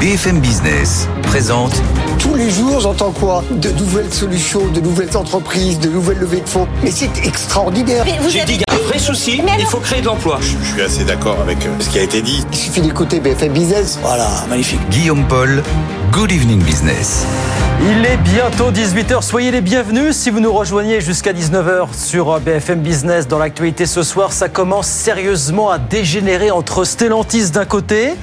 BFM Business présente Tous les jours, j'entends quoi? De nouvelles solutions, de nouvelles entreprises, de nouvelles levées de fonds. Mais c'est extraordinaire. J'ai dit qu'il y a un vrai souci, il faut créer de l'emploi. Je suis assez d'accord avec euh, ce qui a été dit. Il suffit d'écouter BFM Business. Voilà, magnifique. Guillaume Paul, Good Evening Business. Il est bientôt 18h, soyez les bienvenus si vous nous rejoignez jusqu'à 19h sur BFM Business. Dans l'actualité ce soir, ça commence sérieusement à dégénérer entre Stellantis d'un côté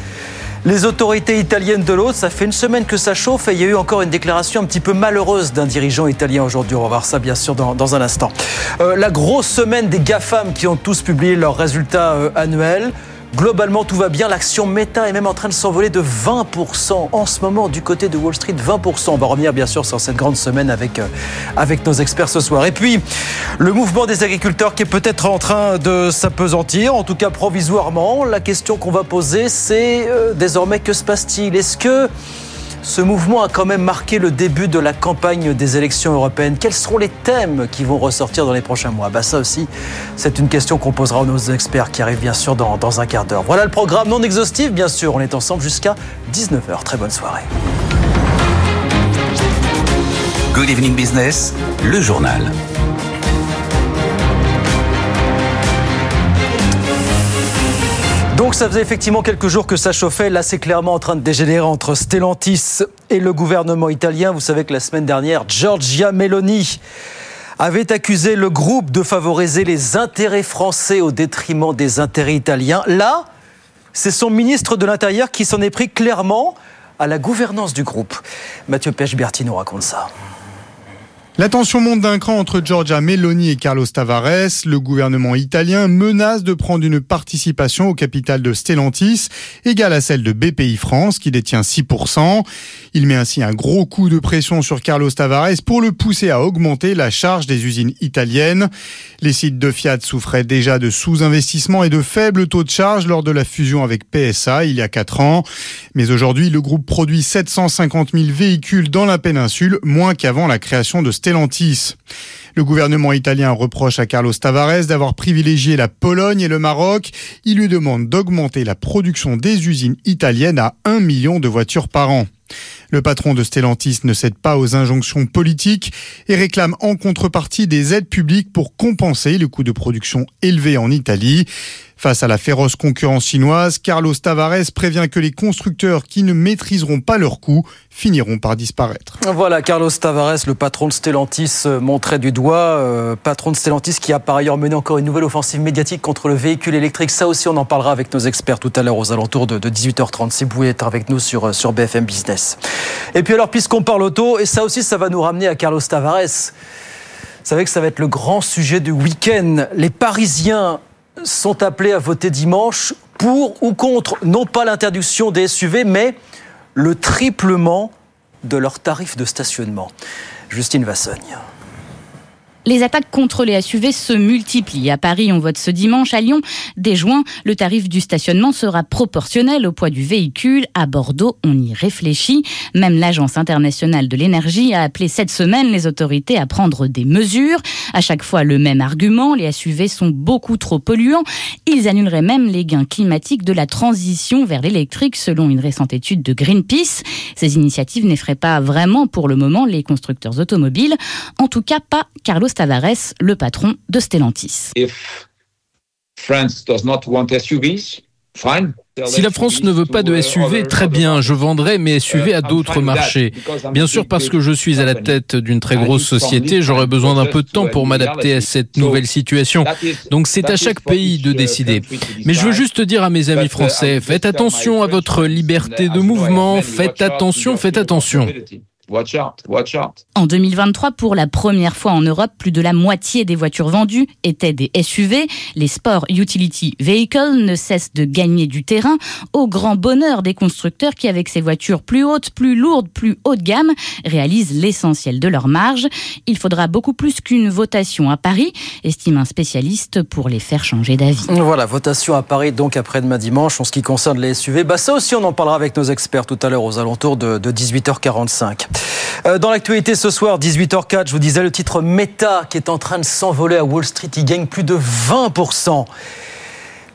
les autorités italiennes de l'autre, ça fait une semaine que ça chauffe et il y a eu encore une déclaration un petit peu malheureuse d'un dirigeant italien aujourd'hui. On va voir ça bien sûr dans, dans un instant. Euh, la grosse semaine des GAFAM qui ont tous publié leurs résultats euh, annuels. Globalement, tout va bien. L'action Meta est même en train de s'envoler de 20% en ce moment du côté de Wall Street. 20%. On va revenir bien sûr sur cette grande semaine avec, euh, avec nos experts ce soir. Et puis, le mouvement des agriculteurs qui est peut-être en train de s'apesantir, en tout cas provisoirement. La question qu'on va poser, c'est euh, désormais que se passe-t-il? Est-ce que ce mouvement a quand même marqué le début de la campagne des élections européennes. Quels seront les thèmes qui vont ressortir dans les prochains mois? Bah Ça aussi, c'est une question qu'on posera à nos experts qui arrivent bien sûr dans, dans un quart d'heure. Voilà le programme non exhaustif, bien sûr. On est ensemble jusqu'à 19h. Très bonne soirée. Good Evening Business, le journal. Donc ça faisait effectivement quelques jours que ça chauffait. Là, c'est clairement en train de dégénérer entre Stellantis et le gouvernement italien. Vous savez que la semaine dernière, Giorgia Meloni avait accusé le groupe de favoriser les intérêts français au détriment des intérêts italiens. Là, c'est son ministre de l'Intérieur qui s'en est pris clairement à la gouvernance du groupe. Mathieu Pech-Berti nous raconte ça. La tension monte d'un cran entre Giorgia Meloni et Carlos Tavares. Le gouvernement italien menace de prendre une participation au capital de Stellantis, égale à celle de BPI France, qui détient 6%. Il met ainsi un gros coup de pression sur Carlos Tavares pour le pousser à augmenter la charge des usines italiennes. Les sites de Fiat souffraient déjà de sous-investissement et de faibles taux de charge lors de la fusion avec PSA il y a 4 ans. Mais aujourd'hui, le groupe produit 750 000 véhicules dans la péninsule, moins qu'avant la création de Stellantis. Stellantis. Le gouvernement italien reproche à Carlos Tavares d'avoir privilégié la Pologne et le Maroc. Il lui demande d'augmenter la production des usines italiennes à 1 million de voitures par an. Le patron de Stellantis ne cède pas aux injonctions politiques et réclame en contrepartie des aides publiques pour compenser le coût de production élevé en Italie. Face à la féroce concurrence chinoise, Carlos Tavares prévient que les constructeurs qui ne maîtriseront pas leurs coûts finiront par disparaître. Voilà, Carlos Tavares, le patron de Stellantis, euh, montré du doigt. Euh, patron de Stellantis qui a par ailleurs mené encore une nouvelle offensive médiatique contre le véhicule électrique. Ça aussi, on en parlera avec nos experts tout à l'heure aux alentours de, de 18h30. Si vous pouvez être avec nous sur, euh, sur BFM Business. Et puis alors, puisqu'on parle auto, et ça aussi, ça va nous ramener à Carlos Tavares. Vous savez que ça va être le grand sujet du week-end. Les Parisiens sont appelés à voter dimanche pour ou contre, non pas l'interdiction des SUV, mais le triplement de leurs tarifs de stationnement. Justine Vassogne. Les attaques contre les SUV se multiplient. À Paris, on vote ce dimanche. À Lyon, dès juin, le tarif du stationnement sera proportionnel au poids du véhicule. À Bordeaux, on y réfléchit. Même l'Agence internationale de l'énergie a appelé cette semaine les autorités à prendre des mesures. À chaque fois, le même argument. Les SUV sont beaucoup trop polluants. Ils annuleraient même les gains climatiques de la transition vers l'électrique, selon une récente étude de Greenpeace. Ces initiatives n'effraient pas vraiment pour le moment les constructeurs automobiles. En tout cas, pas Carlos Tavares, le patron de Stellantis. Si la France ne veut pas de SUV, très bien, je vendrai mes SUV à d'autres marchés. Bien sûr, parce que je suis à la tête d'une très grosse société, j'aurai besoin d'un peu de temps pour m'adapter à cette nouvelle situation. Donc c'est à chaque pays de décider. Mais je veux juste dire à mes amis français, faites attention à votre liberté de mouvement, faites attention, faites attention. En 2023, pour la première fois en Europe, plus de la moitié des voitures vendues étaient des SUV. Les Sport Utility Vehicles ne cessent de gagner du terrain au grand bonheur des constructeurs qui, avec ces voitures plus hautes, plus lourdes, plus haut de gamme, réalisent l'essentiel de leur marge. Il faudra beaucoup plus qu'une votation à Paris, estime un spécialiste, pour les faire changer d'avis. Voilà, votation à Paris donc après-demain dimanche en ce qui concerne les SUV. Bah ça aussi, on en parlera avec nos experts tout à l'heure aux alentours de, de 18h45. Euh, dans l'actualité ce soir, 18h04, je vous disais le titre Meta qui est en train de s'envoler à Wall Street. Il gagne plus de 20%.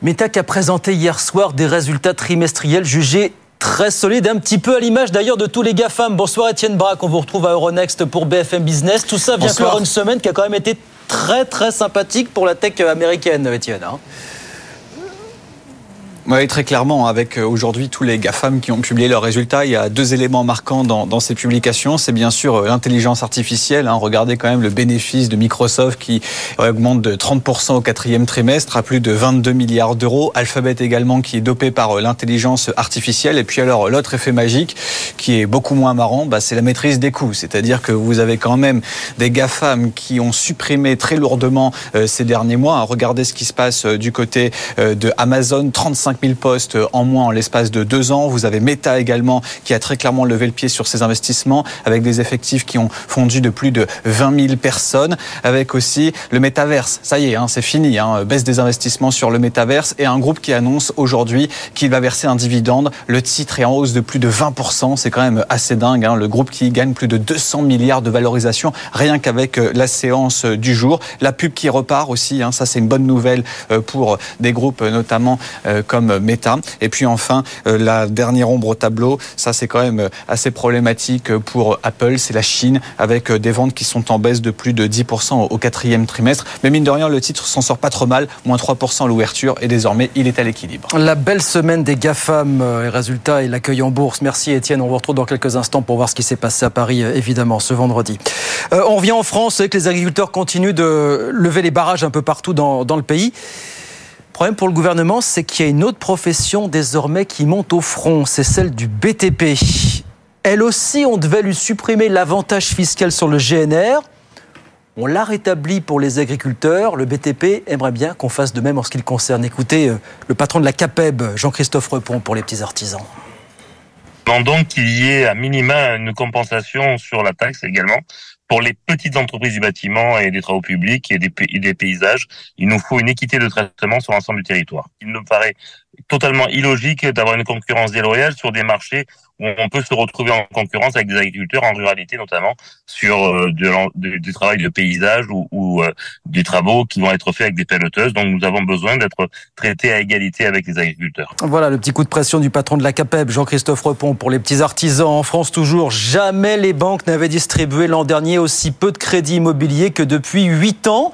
Meta qui a présenté hier soir des résultats trimestriels jugés très solides, un petit peu à l'image d'ailleurs de tous les GAFAM. Bonsoir Étienne Braque, on vous retrouve à Euronext pour BFM Business. Tout ça vient clore une semaine qui a quand même été très très sympathique pour la tech américaine, Étienne. Oui, très clairement, avec euh, aujourd'hui tous les GAFAM qui ont publié leurs résultats, il y a deux éléments marquants dans, dans ces publications. C'est bien sûr euh, l'intelligence artificielle. hein. Regardez quand même le bénéfice de Microsoft qui augmente de 30% au quatrième trimestre à plus de 22 milliards d'euros. Alphabet également qui est dopé par euh, l'intelligence artificielle. Et puis alors l'autre effet magique qui est beaucoup moins marrant, bah, c'est la maîtrise des coûts. C'est-à-dire que vous avez quand même des GAFAM qui ont supprimé très lourdement euh, ces derniers mois. Regardez ce qui se passe du côté euh, de Amazon, 35 000 postes en moins en l'espace de deux ans. Vous avez Meta également qui a très clairement levé le pied sur ses investissements avec des effectifs qui ont fondu de plus de 20 000 personnes, avec aussi le métaverse. Ça y est, hein, c'est fini. Hein, baisse des investissements sur le métaverse et un groupe qui annonce aujourd'hui qu'il va verser un dividende. Le titre est en hausse de plus de 20%. C'est quand même assez dingue. hein. Le groupe qui gagne plus de 200 milliards de valorisation rien qu'avec euh, la séance euh, du jour. La pub qui repart aussi. ça, c'est une bonne nouvelle euh, pour des groupes notamment euh, Meta. Et puis enfin, euh, la dernière ombre au tableau, ça c'est quand même euh, assez problématique euh, pour Apple, c'est la Chine avec des ventes qui sont en baisse de plus de 10% au- quatrième trimestre. Mais mine de rien, le titre s'en sort pas trop mal, moins 3% à l'ouverture et désormais il est à l'équilibre. La belle semaine des GAFAM, et résultats et l'accueil en bourse. Merci Étienne, on vous retrouve dans quelques instants pour voir ce qui s'est passé à Paris, évidemment, ce vendredi. On revient en France, c'est que les agriculteurs continuent de lever les barrages un peu partout dans le pays. Le problème pour le gouvernement, c'est qu'il y a une autre profession désormais qui monte au front, c'est celle du BTP. Elle aussi, on devait lui supprimer l'avantage fiscal sur le GNR. On l'a rétabli pour les agriculteurs. Le BTP aimerait bien qu'on fasse de même en ce qui le concerne. Écoutez, euh, le patron de la CAPEB, Jean-Christophe Repon, pour les petits artisans. demandons qu'il y ait à minima une compensation sur la taxe également pour les petites entreprises du bâtiment et des travaux publics et des, paysages. Il nous faut une équité de traitement sur l'ensemble du territoire. Il paraît totalement illogique d'avoir une concurrence déloyale sur des marchés où on peut se retrouver en concurrence avec des agriculteurs en ruralité notamment sur euh, du travail de paysage ou, ou euh, des travaux qui vont être faits avec des pelleteuses. Donc nous avons besoin d'être traités à égalité avec les agriculteurs. Voilà le petit coup de pression du patron de la CAPEB, Jean-Christophe Repon, pour les petits artisans en France toujours. Jamais les banques n'avaient distribué l'an dernier aussi peu de crédits immobiliers que depuis 8 ans.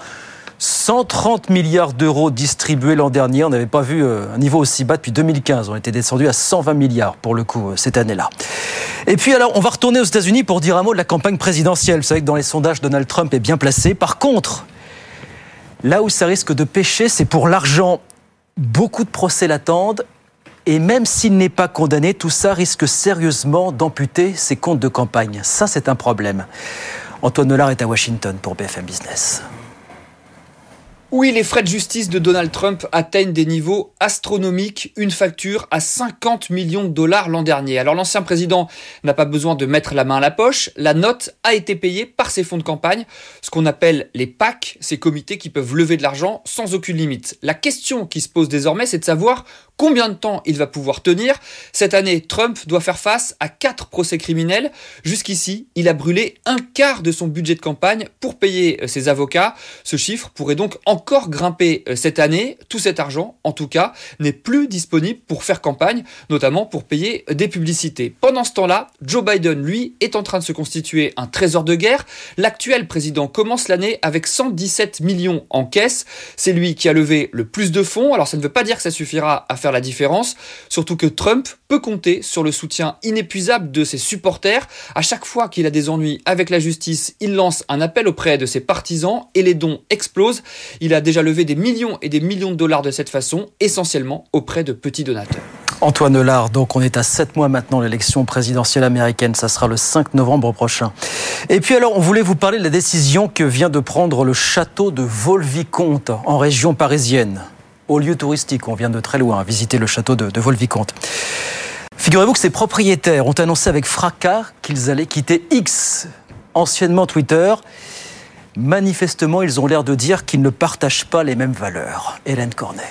130 milliards d'euros distribués l'an dernier. On n'avait pas vu euh, un niveau aussi bas depuis 2015. On était descendu à 120 milliards pour le coup euh, cette année-là. Et puis alors, on va retourner aux États-Unis pour dire un mot de la campagne présidentielle. Vous savez que dans les sondages, Donald Trump est bien placé. Par contre, là où ça risque de pêcher, c'est pour l'argent. Beaucoup de procès l'attendent. Et même s'il n'est pas condamné, tout ça risque sérieusement d'amputer ses comptes de campagne. Ça, c'est un problème. Antoine Nollard est à Washington pour BFM Business. Oui, les frais de justice de Donald Trump atteignent des niveaux astronomiques, une facture à 50 millions de dollars l'an dernier. Alors l'ancien président n'a pas besoin de mettre la main à la poche, la note a été payée par ses fonds de campagne, ce qu'on appelle les PAC, ces comités qui peuvent lever de l'argent sans aucune limite. La question qui se pose désormais, c'est de savoir combien de temps il va pouvoir tenir. Cette année, Trump doit faire face à quatre procès criminels. Jusqu'ici, il a brûlé un quart de son budget de campagne pour payer euh, ses avocats. Ce chiffre pourrait donc encore grimper euh, cette année. Tout cet argent, en tout cas, n'est plus disponible pour faire campagne, notamment pour payer des publicités. Pendant ce temps-là, Joe Biden, lui, est en train de se constituer un trésor de guerre. L'actuel président commence l'année avec 117 millions en caisse. C'est lui qui a levé le plus de fonds. Alors ça ne veut pas dire que ça suffira à faire la différence, surtout que Trump peut compter sur le soutien inépuisable de ses supporters. À chaque fois qu'il a des ennuis avec la justice, il lance un appel auprès de ses partisans et les dons explosent. A déjà levé des millions et des millions de dollars de cette façon, essentiellement auprès de petits donateurs. Antoine Lard, donc on est à 7 mois maintenant l'élection présidentielle américaine, ça sera le 5 novembre prochain. Et puis alors, on voulait vous parler de la décision que vient de prendre le château de Volvicomte en région parisienne. Au lieu touristique, on vient de très loin visiter le château de, de Volvicomte. Figurez-vous que ses propriétaires ont annoncé avec fracas qu'ils allaient quitter X, anciennement Twitter. Manifestement, ils ont l'air de dire qu'ils ne partagent pas les mêmes valeurs. Hélène Cornet.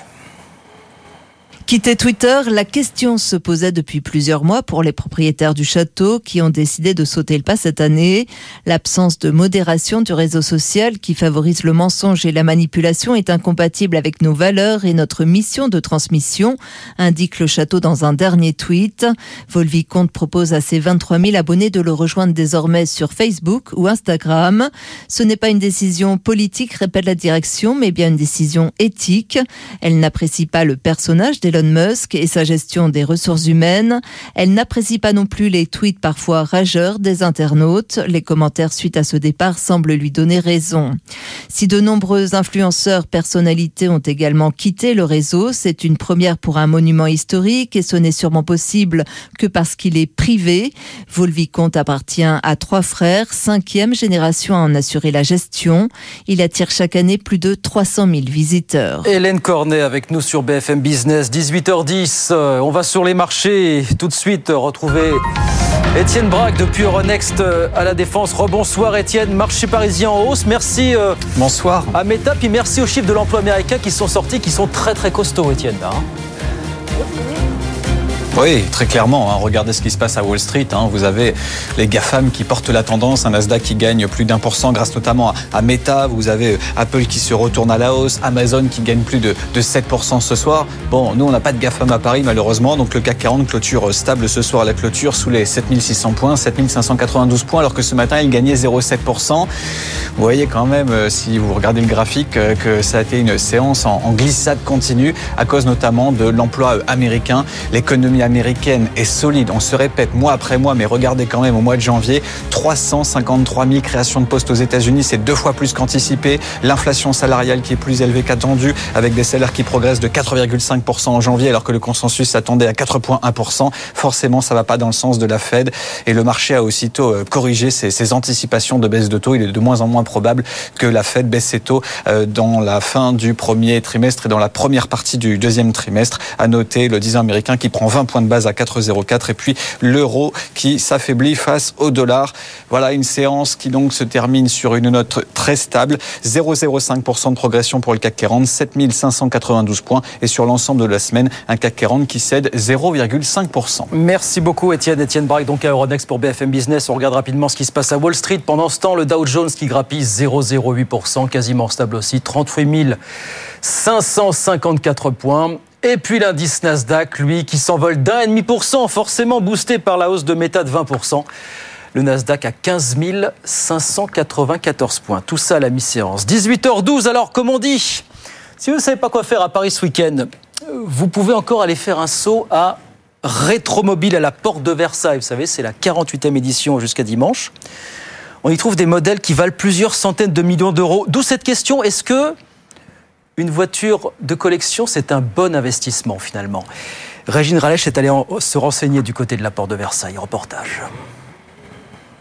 Quitter Twitter, la question se posait depuis plusieurs mois pour les propriétaires du château qui ont décidé de sauter le pas cette année. L'absence de modération du réseau social qui favorise le mensonge et la manipulation est incompatible avec nos valeurs et notre mission de transmission, indique le château dans un dernier tweet. Volvicomte propose à ses 23 000 abonnés de le rejoindre désormais sur Facebook ou Instagram. Ce n'est pas une décision politique, répète la direction, mais bien une décision éthique. Elle n'apprécie pas le personnage Musk et sa gestion des ressources humaines. Elle n'apprécie pas non plus les tweets parfois rageurs des internautes. Les commentaires suite à ce départ semblent lui donner raison. Si de nombreux influenceurs personnalités ont également quitté le réseau, c'est une première pour un monument historique et ce n'est sûrement possible que parce qu'il est privé. Volvicomte appartient à trois frères, cinquième génération à en assurer la gestion. Il attire chaque année plus de 300 000 visiteurs. Hélène Cornet avec nous sur BFM Business. 18h10, euh, on va sur les marchés. Tout de suite, euh, retrouver Étienne Braque depuis Euronext euh, à la Défense. Rebonsoir Étienne, marché parisien en hausse. Merci. Bonsoir. À Meta, puis merci aux chiffres de l'emploi américain qui sont sortis, qui sont très très costauds Étienne. Hein. Oui, très clairement. Hein. regardez ce qui se passe à Wall Street. Hein. vous avez les GAFAM qui portent la tendance, un Nasdaq qui gagne plus d'un pour cent grâce notamment à, Meta. Vous avez euh, Apple qui se retourne à la hausse, Amazon qui gagne plus de, de 7% ce soir. Bon, nous, on n'a pas de GAFAM à Paris malheureusement. Donc le CAC 40 clôture euh, stable ce soir à la clôture sous les 7600 points, 7592 points, alors que ce matin, il gagnait 0,7%. Vous voyez quand même, euh, si vous regardez le graphique, que ça a été une séance en, en glissade continue à cause notamment de l'emploi américain, l'économie américaine est solide. On se répète mois après mois, mais regardez quand même au mois de janvier, 353 000 créations de postes aux États-Unis, c'est deux fois plus qu'anticipé. L'inflation salariale qui est plus élevée qu'attendue, avec des salaires qui progressent de 4,5% en janvier, alors que le consensus s'attendait à 4,1%. Forcément, ça va pas dans le sens de la Fed. Et le marché a aussitôt euh, corrigé ses, anticipations de baisse de taux. Il est de moins en moins probable que la Fed baisse ses taux euh, dans la fin du premier trimestre et dans la première partie du deuxième trimestre. À noter le 10 ans américain qui prend 20 points de base à 4,04 et puis l'euro qui s'affaiblit face au dollar. Voilà une séance qui donc se termine sur une note très stable, 0,05% de progression pour le CAC 40, 7592 points et sur l'ensemble de la semaine, un CAC 40 qui cède 0,5%. Merci beaucoup Étienne. Étienne Braque donc à Euronext pour BFM Business. On regarde rapidement ce qui se passe à Wall Street. Pendant ce temps, le Dow Jones qui grappille 0,08%, quasiment stable aussi, 38 554 points. Et puis l'indice Nasdaq, lui, qui s'envole d'un et demi pour cent, forcément boosté par la hausse de méta de 20%. Le Nasdaq à 15 594 points. Tout ça à la mi-séance. 18h12, alors comme on dit, si vous ne savez pas quoi faire à Paris ce week-end, vous pouvez encore aller faire un saut à Rétromobile à la porte de Versailles. Vous savez, c'est la 48e édition jusqu'à dimanche. On y trouve des modèles qui valent plusieurs centaines de millions d'euros. D'où cette question, est-ce que une voiture de collection, c'est un bon investissement finalement. Régine Ralech est allée se renseigner du côté de la porte de Versailles. Reportage.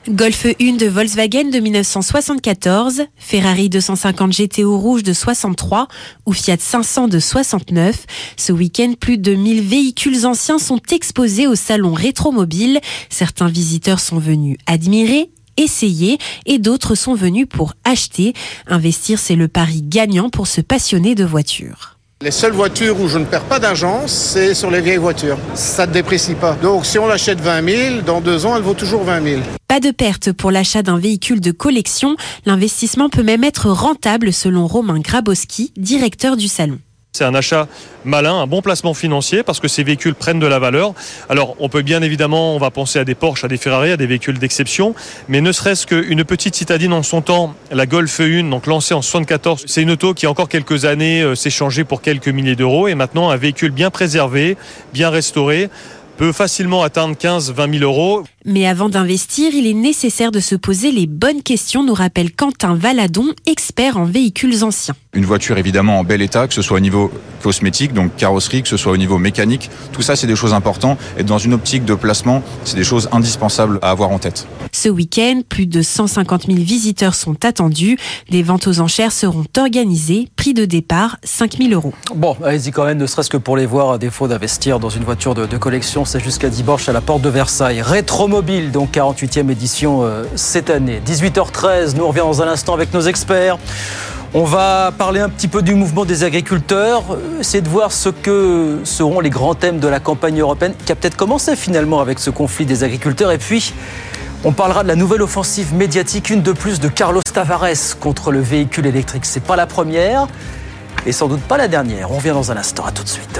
Golf 1 de Volkswagen de 1974, Ferrari 250 GTO rouge de 63 ou Fiat 500 de 69. Ce week-end, plus de 1000 véhicules anciens sont exposés au salon Rétromobile. Certains visiteurs sont venus admirer essayer et d'autres sont venus pour acheter. Investir, c'est le pari gagnant pour se passionner de voitures. Les seules voitures où je ne perds pas d'argent, c'est sur les vieilles voitures. Ça ne déprécie pas. Donc si on l'achète 20 000, dans deux ans, elle vaut toujours 20 000. Pas de perte pour l'achat d'un véhicule de collection. L'investissement peut même être rentable selon Romain Grabowski, directeur du salon. C'est un achat malin, un bon placement financier parce que ces véhicules prennent de la valeur. Alors on peut bien évidemment, on va penser à des Porsche, à des Ferrari, à des véhicules d'exception, mais ne serait-ce qu'une petite citadine en son temps, la Golf 1, donc lancée en 74, c'est une auto qui encore quelques années euh, s'est changée pour quelques milliers d'euros et maintenant un véhicule bien préservé, bien restauré peut facilement atteindre 15, 20 000 euros. Mais avant d'investir, il est nécessaire de se poser les bonnes questions, nous rappelle Quentin Valadon, expert en véhicules anciens. Une voiture évidemment en bel état, que ce soit au niveau cosmétique, donc carrosserie, que ce soit au niveau mécanique, tout ça c'est des choses importantes et dans une optique de placement, c'est des choses indispensables à avoir en tête. Ce week-end, plus de 150 000 visiteurs sont attendus. Des ventes aux enchères seront organisées. Prix de départ 5 000 euros. Bon, allez-y quand même, ne serait-ce que pour les voir, à défaut d'investir dans une voiture de, de collection, c'est jusqu'à dimanche à la porte de Versailles. Rétromobile, donc 48e édition euh, cette année. 18h13, nous on revient dans un instant avec nos experts. On va parler un petit peu du mouvement des agriculteurs, essayer de voir ce que seront les grands thèmes de la campagne européenne, qui a peut-être commencé finalement avec ce conflit des agriculteurs. Et puis, on parlera de la nouvelle offensive médiatique, une de plus de Carlos Tavares contre le véhicule électrique. C'est pas la première et sans doute pas la dernière. On revient dans un instant. À tout de suite.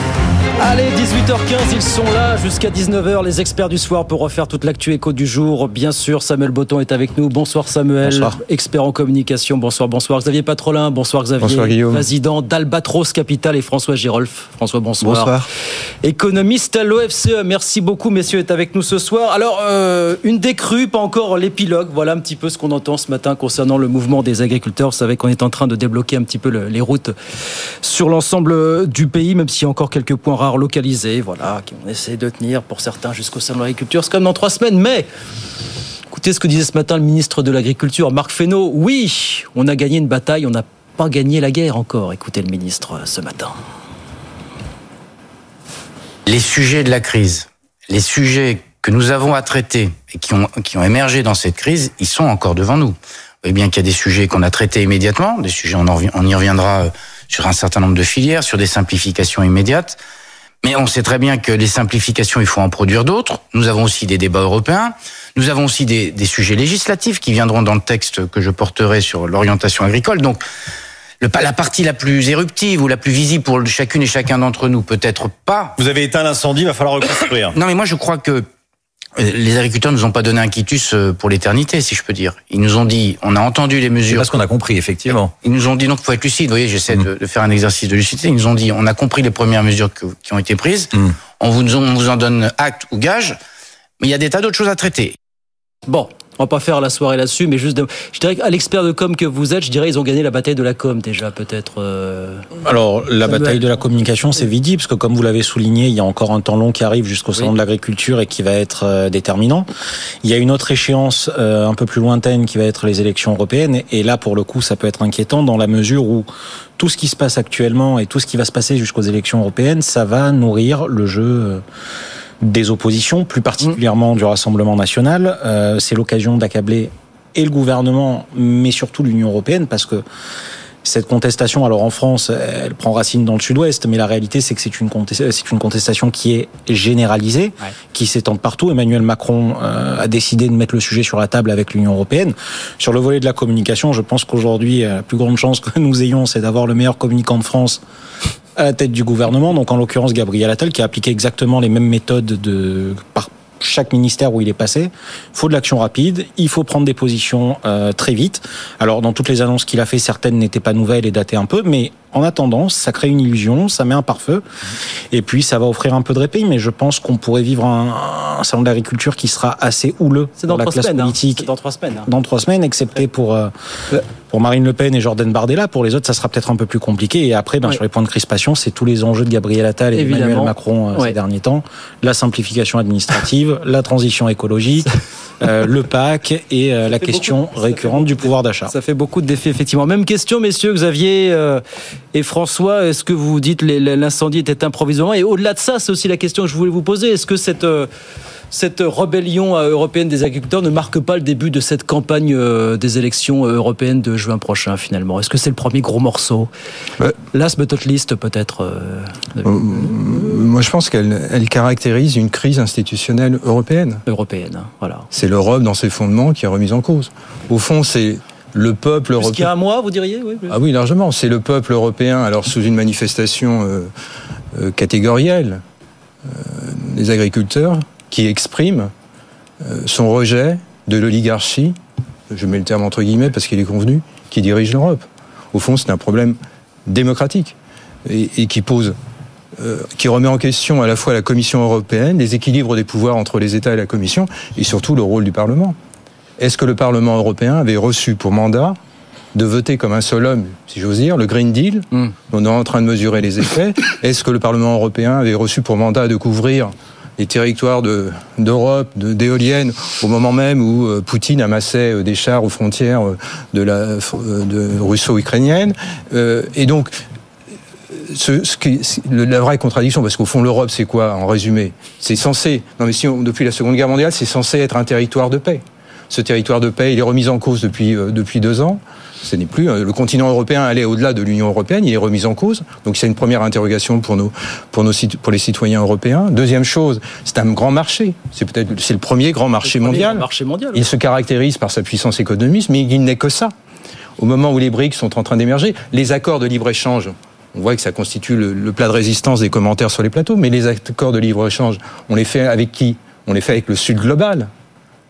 Allez, 18h15, ils sont là jusqu'à 19h, les experts du soir pour refaire toute l'actu éco du jour. Bien sûr, Samuel Botton est avec nous. Bonsoir Samuel, bonsoir. expert en communication. Bonsoir, bonsoir. Xavier Patrolin, bonsoir Xavier. Bonsoir Guillaume. Président d'Albatros Capital et François Girolf. François, bonsoir. Bonsoir. Économiste à l'OFCE. Merci beaucoup, messieurs, est avec nous ce soir. Alors, euh, une décrue, pas encore l'épilogue. Voilà un petit peu ce qu'on entend ce matin concernant le mouvement des agriculteurs. Vous savez qu'on est en train de débloquer un petit peu le, les routes sur l'ensemble du pays, même s'il y a encore quelques points rares localisés, voilà, qu'on essaie de tenir pour certains jusqu'au salon de l'agriculture. C'est comme dans trois semaines, mais écoutez ce que disait ce matin le ministre de l'Agriculture, Marc Fesneau. Oui, on a gagné une bataille, on n'a pas gagné la guerre encore. Écoutez le ministre ce matin. Les sujets de la crise, les sujets que nous avons à traiter et qui ont, qui ont émergé dans cette crise, ils sont encore devant nous. Voyez bien qu'il y a des sujets qu'on a traités immédiatement, des sujets, on, y reviendra sur un certain nombre de filières, sur des simplifications immédiates. Mais on sait très bien que les simplifications, il faut en produire d'autres. Nous avons aussi des débats européens. Nous avons aussi des, des, sujets législatifs qui viendront dans le texte que je porterai sur l'orientation agricole. Donc, le, la partie la plus éruptive ou la plus visible pour chacune et chacun d'entre nous, peut-être pas. Vous avez éteint l'incendie, il va falloir reconstruire. non, mais moi, je crois que les agriculteurs nous ont pas donné un quitus pour l'éternité, si je peux dire. Ils nous ont dit, on a entendu les mesures. C'est ce qu'on a compris, effectivement. Ils nous ont dit, donc, faut être lucide. Vous voyez, j'essaie mmh. de, de, faire un exercice de lucidité. Ils nous ont dit, on a compris les premières mesures que, qui ont été prises. Mmh. On, vous, on vous en donne acte ou gage. Mais il y a des tas d'autres choses à traiter. Bon, on va pas faire la soirée là-dessus, mais juste, de... je dirais qu'à l'expert de com que vous êtes, je dirais ils ont gagné la bataille de la com déjà, peut-être. Euh... Alors la Samuel. bataille de la communication, c'est visible parce que comme vous l'avez souligné, il y a encore un temps long qui arrive jusqu'au salon oui. de l'agriculture et qui va être euh, déterminant. Il y a une autre échéance euh, un peu plus lointaine qui va être les élections européennes, et là pour le coup, ça peut être inquiétant dans la mesure où tout ce qui se passe actuellement et tout ce qui va se passer jusqu'aux élections européennes, ça va nourrir le jeu euh, des oppositions, plus particulièrement du Rassemblement national. Euh, c'est l'occasion d'accabler et le gouvernement, mais surtout l'Union européenne, parce que cette contestation, alors en France, elle prend racine dans le sud-ouest, mais la réalité, c'est que c'est une, contestation qui est généralisée, ouais. qui s'étend partout. Emmanuel Macron euh, a décidé de mettre le sujet sur la table avec l'Union européenne. Sur le volet de la communication, je pense qu'aujourd'hui, la plus grande chance que nous ayons, c'est d'avoir le meilleur communicant de France à la tête du gouvernement, donc en l'occurrence Gabriel Attal, qui a appliqué exactement les mêmes méthodes de par chaque ministère où il est passé. Il faut de l'action rapide, il faut prendre des positions euh, très vite. Alors dans toutes les annonces qu'il a fait, certaines n'étaient pas nouvelles et datées un peu, mais en attendant, ça crée une illusion, ça met un pare-feu, et puis ça va offrir un peu de répit. Mais je pense qu'on pourrait vivre un, un salon d'agriculture qui sera assez houleux dans la classe semaines, politique. Hein. dans trois semaines. Hein. Dans trois semaines, excepté pour euh, pour Marine Le Pen et Jordan Bardella. Pour les autres, ça sera peut-être un peu plus compliqué. Et après, ben, oui. sur les points de crispation, c'est tous les enjeux de Gabriel Attal et Évidemment. Emmanuel Macron euh, ces derniers temps la simplification administrative, la transition écologique. Euh, le PAC et euh, la question beaucoup, récurrente du pouvoir d'achat. Ça fait beaucoup de défis, effectivement. Même question, messieurs, Xavier euh, et François. Est-ce que vous dites l'incendie était improvisement Et au-delà de ça, c'est aussi la question que je voulais vous poser. Est-ce que cette euh, cette rébellion européenne des agriculteurs ne marque pas le début de cette campagne euh, des élections européennes de juin prochain finalement Est-ce que c'est le premier gros morceau? Ouais. Last but not least peut-être euh. Moi je pense qu'elle elle caractérise une crise institutionnelle européenne. Européenne, voilà. C'est l'Europe dans ses fondements qui est remise en cause. Au fond c'est le peuple européen. Qu'il y a un mois, vous diriez oui, Ah oui, largement. C'est le peuple européen, alors sous une manifestation euh, euh, catégorielle des agriculteurs qui exprime son rejet de l'oligarchie je mets le terme entre guillemets parce qu'il est convenu, qui dirige l'Europe. Au fond, c'est un problème démocratique et, et qui pose, euh, qui remet en question à la fois la Commission européenne, les équilibres des pouvoirs entre les États et la Commission, et surtout le rôle du Parlement. Est-ce que le Parlement européen avait reçu pour mandat de voter comme un seul homme, si j'ose dire, le Green Deal, dont on est en train de mesurer les effets Est-ce que le Parlement européen avait reçu pour mandat de couvrir les territoires de- d'Europe, de, d'éoliennes, au moment même où euh, Poutine amassait euh, des chars aux frontières euh, de la de russo-ukrainienne Et donc, la vraie contradiction, parce qu'au fond, l'Europe, c'est quoi, en résumé? C'est censé, non mais si depuis la Seconde Guerre mondiale, c'est censé être un territoire de paix. Ce territoire de paix, il est remis en cause depuis, depuis deux ans. Ce n'est plus euh, le continent européen allait au-delà de l'Union européenne, il est remis en cause. Donc c'est une première interrogation pour nos, pour nos cit- pour les citoyens européens. Deuxième chose, c'est un grand marché. C'est peut-être c'est le premier grand marché premier mondial. grand marché mondial, Il se caractérise par sa puissance économique, mais il n'est que ça. Au moment où les BRICS sont en train d'émerger, les accords de libre-échange, on voit que ça constitue le, le plat de résistance des commentaires sur les plateaux, mais les accords de libre-échange, on les fait avec qui? On les fait avec le Sud global.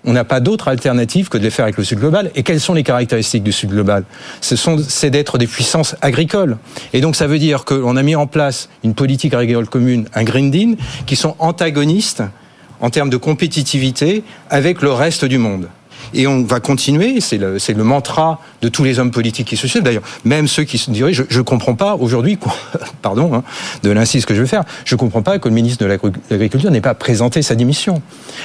On n'a pas d'autre alternative que de les faire avec le Sud global. Et quelles sont les caractéristiques du Sud global? Ce sont, c'est d'être des puissances agricoles. Et donc ça veut dire qu'on a mis en place une politique agricole commune, un Green Deal, qui sont antagonistes en termes de compétitivité avec le reste du monde. Et on va continuer, c'est le, mantra de tous les hommes politiques qui se suivent. D'ailleurs, même ceux qui se diraient, je ne comprends pas aujourd'hui, pardon, hein, de l'incise que je vais faire, je ne comprends pas que le ministre de l'Agri- l'Agriculture n'ait pas présenté sa démission.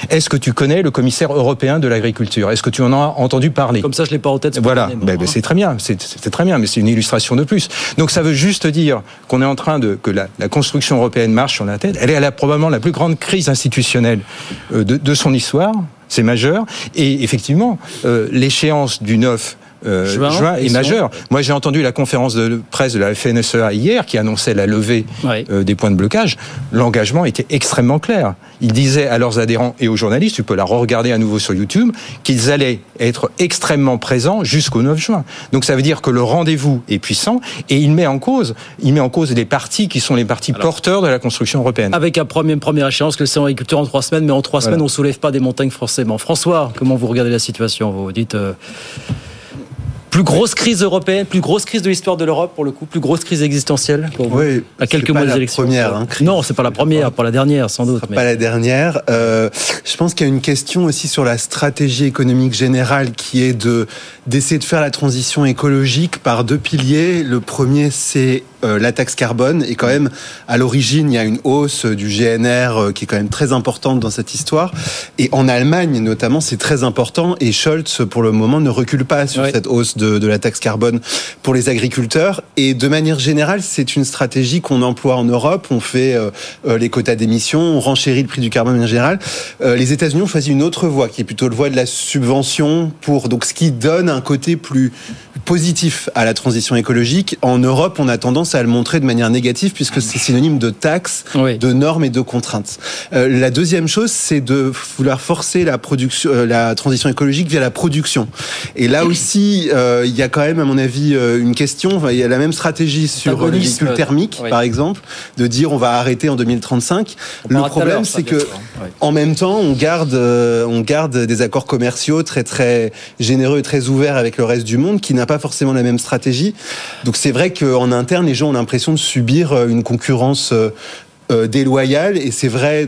Est-ce que tu connais le commissaire européen de l'Agriculture? Est-ce que tu en as entendu parler? Comme ça, je l'ai pas en tête. Voilà. Ben, ben, c'est très bien, c'est très bien, mais c'est une illustration de plus. Donc ça veut juste dire qu'on est en train de que la, la construction européenne marche sur la tête. Elle est à la, probablement la plus grande crise institutionnelle euh, de, de son histoire. C'est majeur. Et effectivement, euh, l'échéance du 9 euh, Juin, juin, est ils sont- majeure. Moi, j'ai entendu la conférence de presse de la FNSEA hier qui annonçait la levée euh, des points de blocage. L'engagement était extrêmement clair. Ils disaient à leurs adhérents et aux journalistes, tu peux la re-regarder à nouveau sur YouTube, qu'ils allaient être extrêmement présents jusqu'au 9 juin. Donc ça veut dire que le rendez-vous est puissant et il met en cause, il met en cause les partis qui sont les partis porteurs de la construction européenne. Avec un premier, première échéance, le salon agriculture en trois semaines, mais en trois Voilà. semaines, on soulève pas des montagnes forcément. François, comment vous regardez la situation? Vous dites euh, plus grosse crise européenne, plus grosse crise de l'histoire de l'Europe pour le coup, plus grosse crise existentielle pour Oui, à quelques mois pas des la élections. première, hein, crise. non, c'est pas la première, pas la dernière sans doute. mais- Pas la dernière. Euh, je pense qu'il y a une question aussi sur la stratégie économique générale qui est de d'essayer de faire la transition écologique par deux piliers. Le premier, c'est euh, la taxe carbone. Et quand même, à l'origine, il y a une hausse du GNR euh, qui est quand même très importante dans cette histoire. Et en Allemagne, notamment, c'est très important. Et Scholz, pour le moment, ne recule pas sur cette hausse de, de la taxe carbone pour les agriculteurs. Et de manière générale, c'est une stratégie qu'on emploie en Europe. On fait euh, euh, les quotas d'émissions, on renchérit le prix du carbone en général. Euh, les États-Unis ont choisi une autre voie, qui est plutôt la voie de la subvention pour donc ce qui donne un côté plus positif à la transition écologique. En Europe, on a tendance à le montrer de manière négative puisque c'est synonyme de taxes, de normes et de contraintes. Euh, la deuxième chose, c'est de vouloir forcer la production, la transition écologique via la production. Et là aussi, euh, il y a quand même, à mon avis, euh, une question. Enfin, il y a la même stratégie sur les Antagonisme. véhicules thermiques, Oui. par exemple, de dire on va arrêter en 2035. On Le problème, c'est que. Ouais. en même temps, on garde, euh, on garde des accords commerciaux très très généreux et très ouverts avec le reste du monde, qui n'a pas forcément la même stratégie. Donc c'est vrai qu'en interne, les gens ont l'impression de subir euh, une concurrence euh, euh, déloyale, et c'est vrai.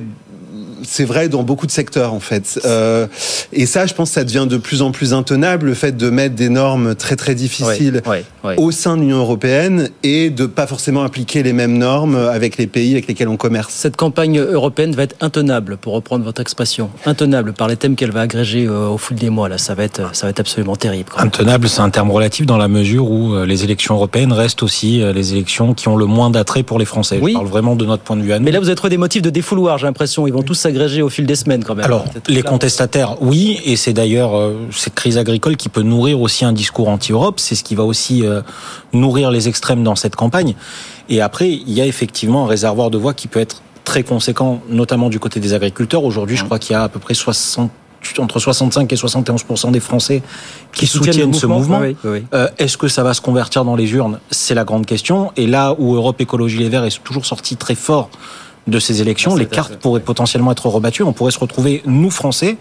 C'est vrai dans beaucoup de secteurs en fait. Euh, et ça, je pense, que ça devient de plus en plus intenable, le fait de mettre des normes très très difficiles Ouais, ouais, ouais. au sein de l'Union européenne et de pas forcément appliquer les mêmes normes avec les pays avec lesquels on commerce. Cette campagne européenne va être intenable, pour reprendre votre expression, intenable par les thèmes qu'elle va agréger euh, au fil des mois. Là, ça va être, ça va être absolument terrible. quoi. Intenable, c'est un terme relatif dans la mesure où euh, les élections européennes restent aussi les élections qui ont le moins d'attrait pour les Français. Oui. Je parle vraiment de notre point de vue à nous. Mais là, vous avez trouvé des motifs de défouloir, j'ai l'impression. Ils vont tous s'agréger au fil des semaines, quand même. Alors, les contestataires, oui, et c'est d'ailleurs euh, cette crise agricole qui peut nourrir aussi un discours anti-Europe. C'est ce qui va aussi euh, nourrir les extrêmes dans cette campagne. Et après, il y a effectivement un réservoir de voix qui peut être très conséquent, notamment du côté des agriculteurs. Aujourd'hui, je crois qu'il y a à peu près 60 entre 65 et 71 des Français qui, Qui soutiennent ce mouvement. oui, oui. Euh, Est-ce que ça va se convertir dans les urnes? C'est la grande question. Et là où Europe Écologie Les Verts est toujours sorti très fort de ces élections, les cartes pourraient potentiellement être rebattues. On pourrait se retrouver, nous Français,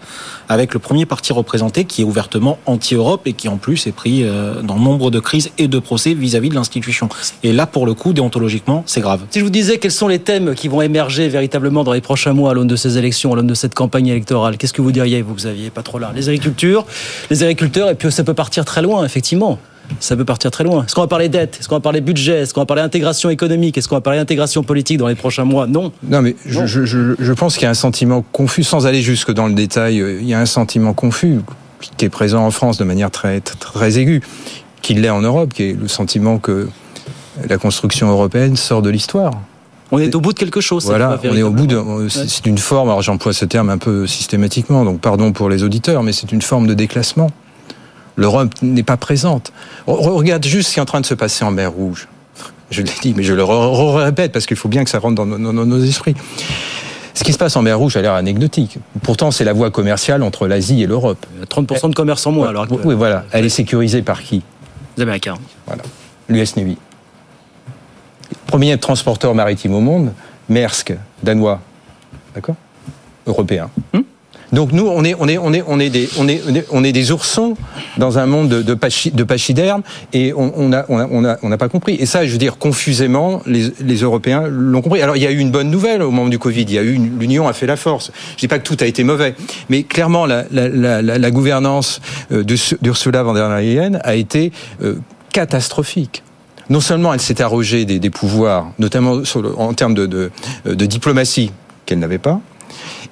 avec le premier parti représenté qui est ouvertement anti-Europe et qui en plus est pris euh, dans nombre de crises et de procès vis-à-vis de l'institution. Et là, pour le coup, déontologiquement, c'est grave. Si je vous disais quels sont les thèmes qui vont émerger véritablement dans les prochains mois à l'aune de ces élections, à l'aune de cette campagne électorale, qu'est-ce que vous diriez, vous, Xavier Pas trop là. Les agricultures, les agriculteurs, et puis ça peut partir très loin, effectivement ça peut partir très loin. Est-ce qu'on va parler dette? Est-ce qu'on va parler budget? Est-ce qu'on va parler intégration économique? Est-ce qu'on va parler intégration politique dans les prochains mois? Non. Non, mais Je, je, je, pense qu'il y a un sentiment confus, sans aller jusque dans le détail, euh, il y a un sentiment confus qui est présent en France de manière très, très aiguë, qu'il l'est en Europe, qui est le sentiment que la construction européenne sort de l'histoire. On est au bout de quelque chose. Voilà, on est au bout de. C'est une forme. Alors j'emploie ce terme un peu systématiquement, donc pardon pour les auditeurs, mais c'est une forme de déclassement. L'Europe n'est pas présente. regarde juste ce qui est en train de se passer en mer Rouge. Je l'ai dit, mais je le répète parce qu'il faut bien que ça rentre dans nos, esprits. Ce qui se passe en mer Rouge a l'air anecdotique. Pourtant, c'est la voie commerciale entre l'Asie et l'Europe. 30% de commerce en moins. Alors oui, voilà. Elle est sécurisée par qui? Les Américains. Voilà. L'US Navy. Premier transporteur maritime au monde, Maersk, danois. D'accord? Européen. Hmm? Donc nous, on est, on est, on est, on est des, on est, on est des oursons dans un monde de, de, et on n'a on a, on a, on a pas compris. Et ça, je veux dire, confusément, les, les Européens l'ont compris. Alors il y a eu une bonne nouvelle au moment du Covid. Il y a eu l'union a fait la force. Je dis pas que tout a été mauvais, mais clairement la, la, la, la gouvernance euh, d'Ursula von der Leyen a été euh, catastrophique non seulement elle s'est arrogée des, des, pouvoirs, notamment sur le, en termes de, de, de diplomatie qu'elle n'avait pas,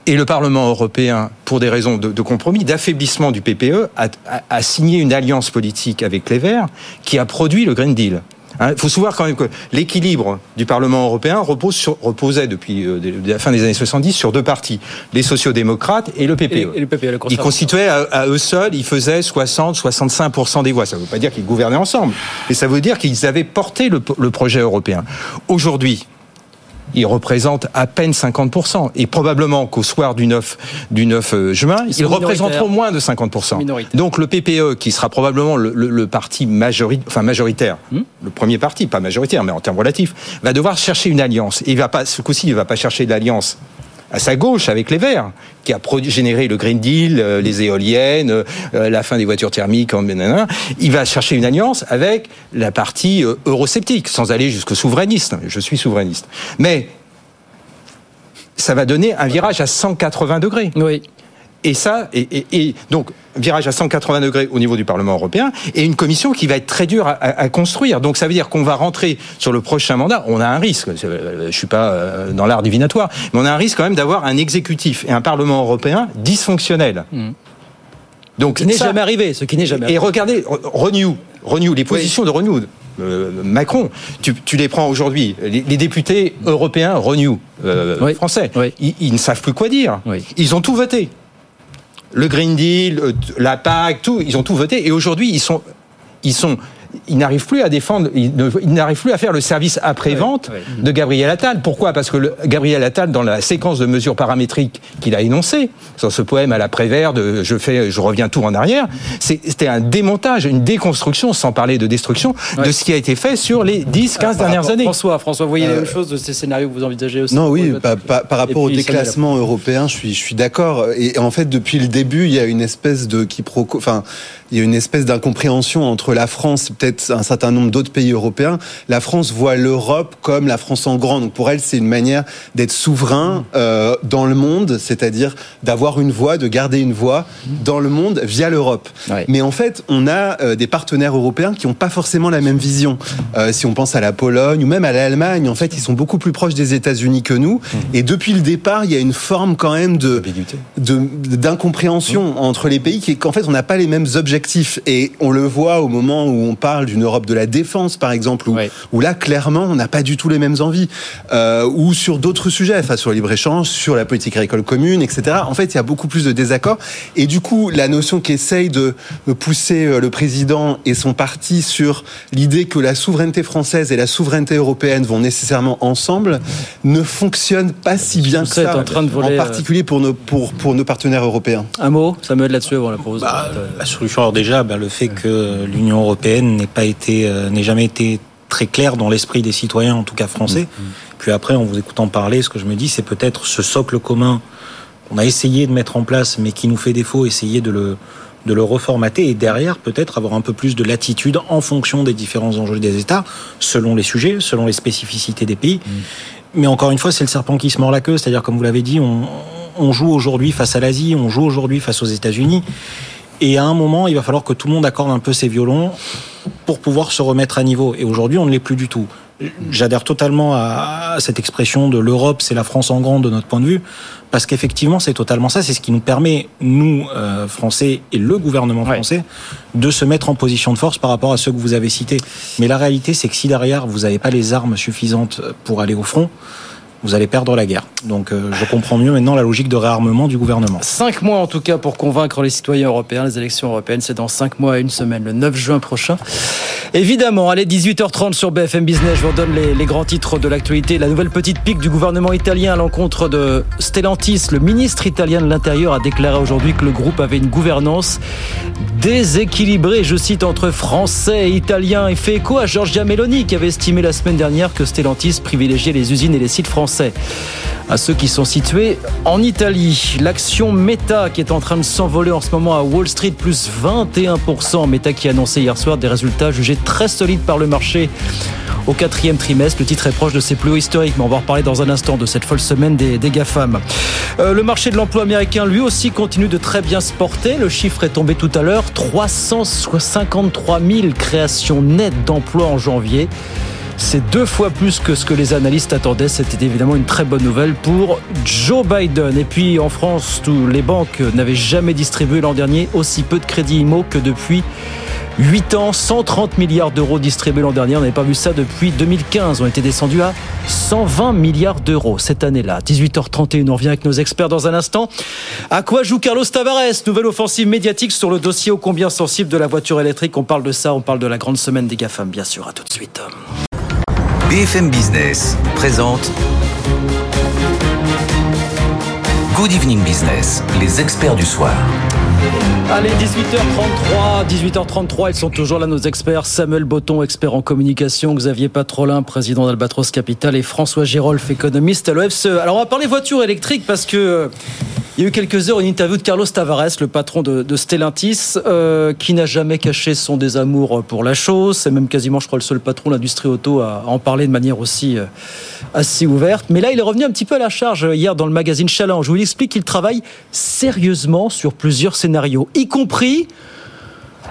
et le Parlement européen, pour des raisons de, compromis, d'affaiblissement du PPE, a, signé une alliance politique avec les Verts qui a produit le Green Deal. Il hein, faut savoir quand même que l'équilibre du Parlement européen repose sur, reposait depuis euh, la fin des années 70 sur deux partis, les sociodémocrates et le PPE. Et, le PPE ils constituaient à, eux seuls, ils faisaient 60-65% des voix. Ça ne veut pas dire qu'ils gouvernaient ensemble, mais ça veut dire qu'ils avaient porté le, le projet européen. Aujourd'hui, il représente à peine 50%. Et probablement qu'au soir du 9, du 9 euh, juin, ils, représenteront moins de 50%. Donc le PPE, qui sera probablement le, parti enfin majoritaire, hmm le premier parti, pas majoritaire, mais en termes relatifs, va devoir chercher une alliance. Et il va pas, ce coup-ci, il ne va pas chercher l'alliance à sa gauche avec les Verts, qui a généré le Green Deal, euh, les éoliennes, euh, la fin des voitures thermiques, il va chercher une alliance avec la partie euh, eurosceptique, sans aller jusqu'au souverainiste. Je suis souverainiste. Mais ça va donner un virage à 180 degrés. Oui. Et ça, et, donc virage à 180 degrés au niveau du Parlement européen, et une commission qui va être très dure à, construire. Donc ça veut dire qu'on va rentrer sur le prochain mandat. On a un risque. Je suis pas euh, dans l'art divinatoire, mais on a un risque quand même d'avoir un exécutif et un Parlement européen dysfonctionnel. Mmh. Donc, ce qui n'est jamais arrivé, ce qui n'est jamais. Et regardez, Renew, Renew, les positions de Renew. Euh, Macron, tu, les prends aujourd'hui, les, députés européens Renew, euh, français, Ils, ils, ne savent plus quoi dire. Ils ont tout voté le Green Deal, euh, la PAC, tout, ils ont tout voté. Et aujourd'hui, ils sont, ils sont il n'arrive plus à défendre, il n'arrive plus à faire le service après-vente de Gabriel Attal. Pourquoi? Parce que le, Gabriel Attal, dans la séquence de mesures paramétriques qu'il a énoncées, dans ce poème à la Prévert de je fais, je reviens tout en arrière, c'était un démontage, une déconstruction, sans parler de destruction, de ce qui a été fait sur les 10, 15 dernières années. François, François, vous voyez les mêmes choses de ces scénarios que vous envisagez aussi Non, oui, par, rapport au déclassement européen, je suis, je suis d'accord. Et en fait, depuis le début, il y a une espèce de quiproquo, enfin, il y a une espèce d'incompréhension entre la France, peut-être un certain nombre d'autres pays européens. La France voit l'Europe comme la France en grand. Donc pour elle, c'est une manière d'être souverain euh, dans le monde, c'est-à-dire d'avoir une voix, de garder une voix dans le monde via l'Europe. Mais en fait, on a euh, des partenaires européens qui n'ont pas forcément la même vision. Euh, si on pense à la Pologne ou même à l'Allemagne, en fait, ils sont beaucoup plus proches des États-Unis que nous. Et depuis le départ, il y a une forme quand même de d'incompréhension entre les pays qui est qu'en fait, on n'a pas les mêmes objectifs et on le voit au moment où on parle d'une Europe de la défense, par exemple, où, là, clairement, on n'a pas du tout les mêmes envies. Euh, ou sur d'autres sujets, enfin, sur le libre-échange, sur la politique agricole commune, etc. En fait, il y a beaucoup plus de désaccords. Et du coup, la notion qu'essaye de pousser euh, le président et son parti sur l'idée que la souveraineté française et la souveraineté européenne vont nécessairement ensemble ne fonctionne pas si bien que ça, en, train de voler, en particulier pour nos, pour, pour nos partenaires européens. Un mot, ça me là-dessus avant la pause. Bah, la solution alors déjà, ben, le fait que l'Union européenne n'ait pas été, euh, n'ait jamais été très clair dans l'esprit des citoyens, en tout cas français, mm-hmm. Puis après, en vous écoutant parler, ce que je me dis, c'est peut-être ce socle commun qu'on a essayé de mettre en place, mais qui nous fait défaut, essayer de le, de le reformater et derrière peut-être avoir un peu plus de latitude en fonction des différents enjeux des États, selon les sujets, selon les spécificités des pays. Mmh. Mais encore une fois, c'est le serpent qui se mord la queue, c'est-à-dire comme vous l'avez dit, on, on joue aujourd'hui face à l'Asie, on joue aujourd'hui face aux États-Unis. Et à un moment, il va falloir que tout le monde accorde un peu ses violons pour pouvoir se remettre à niveau. Et aujourd'hui, on ne l'est plus du tout. J'adhère totalement à cette expression de l'Europe, c'est la France en grand de notre point de vue, parce qu'effectivement, c'est totalement ça. C'est ce qui nous permet, nous, euh, Français, et le gouvernement français, de se mettre en position de force par rapport à ceux que vous avez cités. Mais la réalité, c'est que si derrière, vous n'avez pas les armes suffisantes pour aller au front, vous allez perdre la guerre. Donc euh, je comprends mieux maintenant la logique de réarmement du gouvernement. Cinq mois en tout cas pour convaincre les citoyens européens. Les élections européennes, c'est dans cinq mois et une semaine, le 9 juin prochain. Évidemment, allez, 18h30 sur BFM Business, je vous donne les, grands titres de l'actualité. La nouvelle petite pique du gouvernement italien à l'encontre de Stellantis. Le ministre italien de l'Intérieur a déclaré aujourd'hui que le groupe avait une gouvernance déséquilibrée, je cite, entre Français et Italiens. Et fait écho à Giorgia Meloni qui avait estimé la semaine dernière que Stellantis privilégiait les usines et les sites français à ceux qui sont situés en Italie. L'action Meta qui est en train de s'envoler en ce moment à Wall Street, plus 21%. Meta qui a annoncé hier soir des résultats jugés très solides par le marché au quatrième trimestre. Le titre est proche de ses plus hauts historiques, mais on va en reparler dans un instant de cette folle semaine des, des GAFAM. Euh, le marché de l'emploi américain, lui aussi, continue de très bien se porter. Le chiffre est tombé tout à l'heure. 353 000 créations nettes d'emplois en janvier. C'est deux fois plus que ce que les analystes attendaient. C'était évidemment une très bonne nouvelle pour Joe Biden. Et puis en France, tous les banques n'avaient jamais distribué l'an dernier aussi peu de crédits IMO que depuis 8 ans, 130 milliards d'euros distribués l'an dernier. On n'avait pas vu ça depuis 2015. On était descendu à 120 milliards d'euros cette année-là. 18h31, on revient avec nos experts dans un instant. À quoi joue Carlos Tavares? Nouvelle offensive médiatique sur le dossier ô combien sensible de la voiture électrique. On parle de ça, on parle de la grande semaine des GAFAM, bien sûr. À tout de suite. BFM Business présente Good Evening Business, les experts du soir. Allez, 18h33, 18h33, ils sont toujours là nos experts. Samuel Botton, expert en communication, Xavier Patrolin, président d'Albatros Capital et François Girolf, économiste à l'OFCE. Alors on va parler voiture électrique parce que il y a eu quelques heures une interview de Carlos Tavares, le patron de, Stellantis, euh, qui n'a jamais caché son désamour pour la chose. C'est même quasiment, je crois, le seul patron de l'industrie auto à en parler de manière aussi euh, assez ouverte. Mais là, il est revenu un petit peu à la charge hier dans le magazine Challenge, où il explique qu'il travaille sérieusement sur plusieurs scénarios, y compris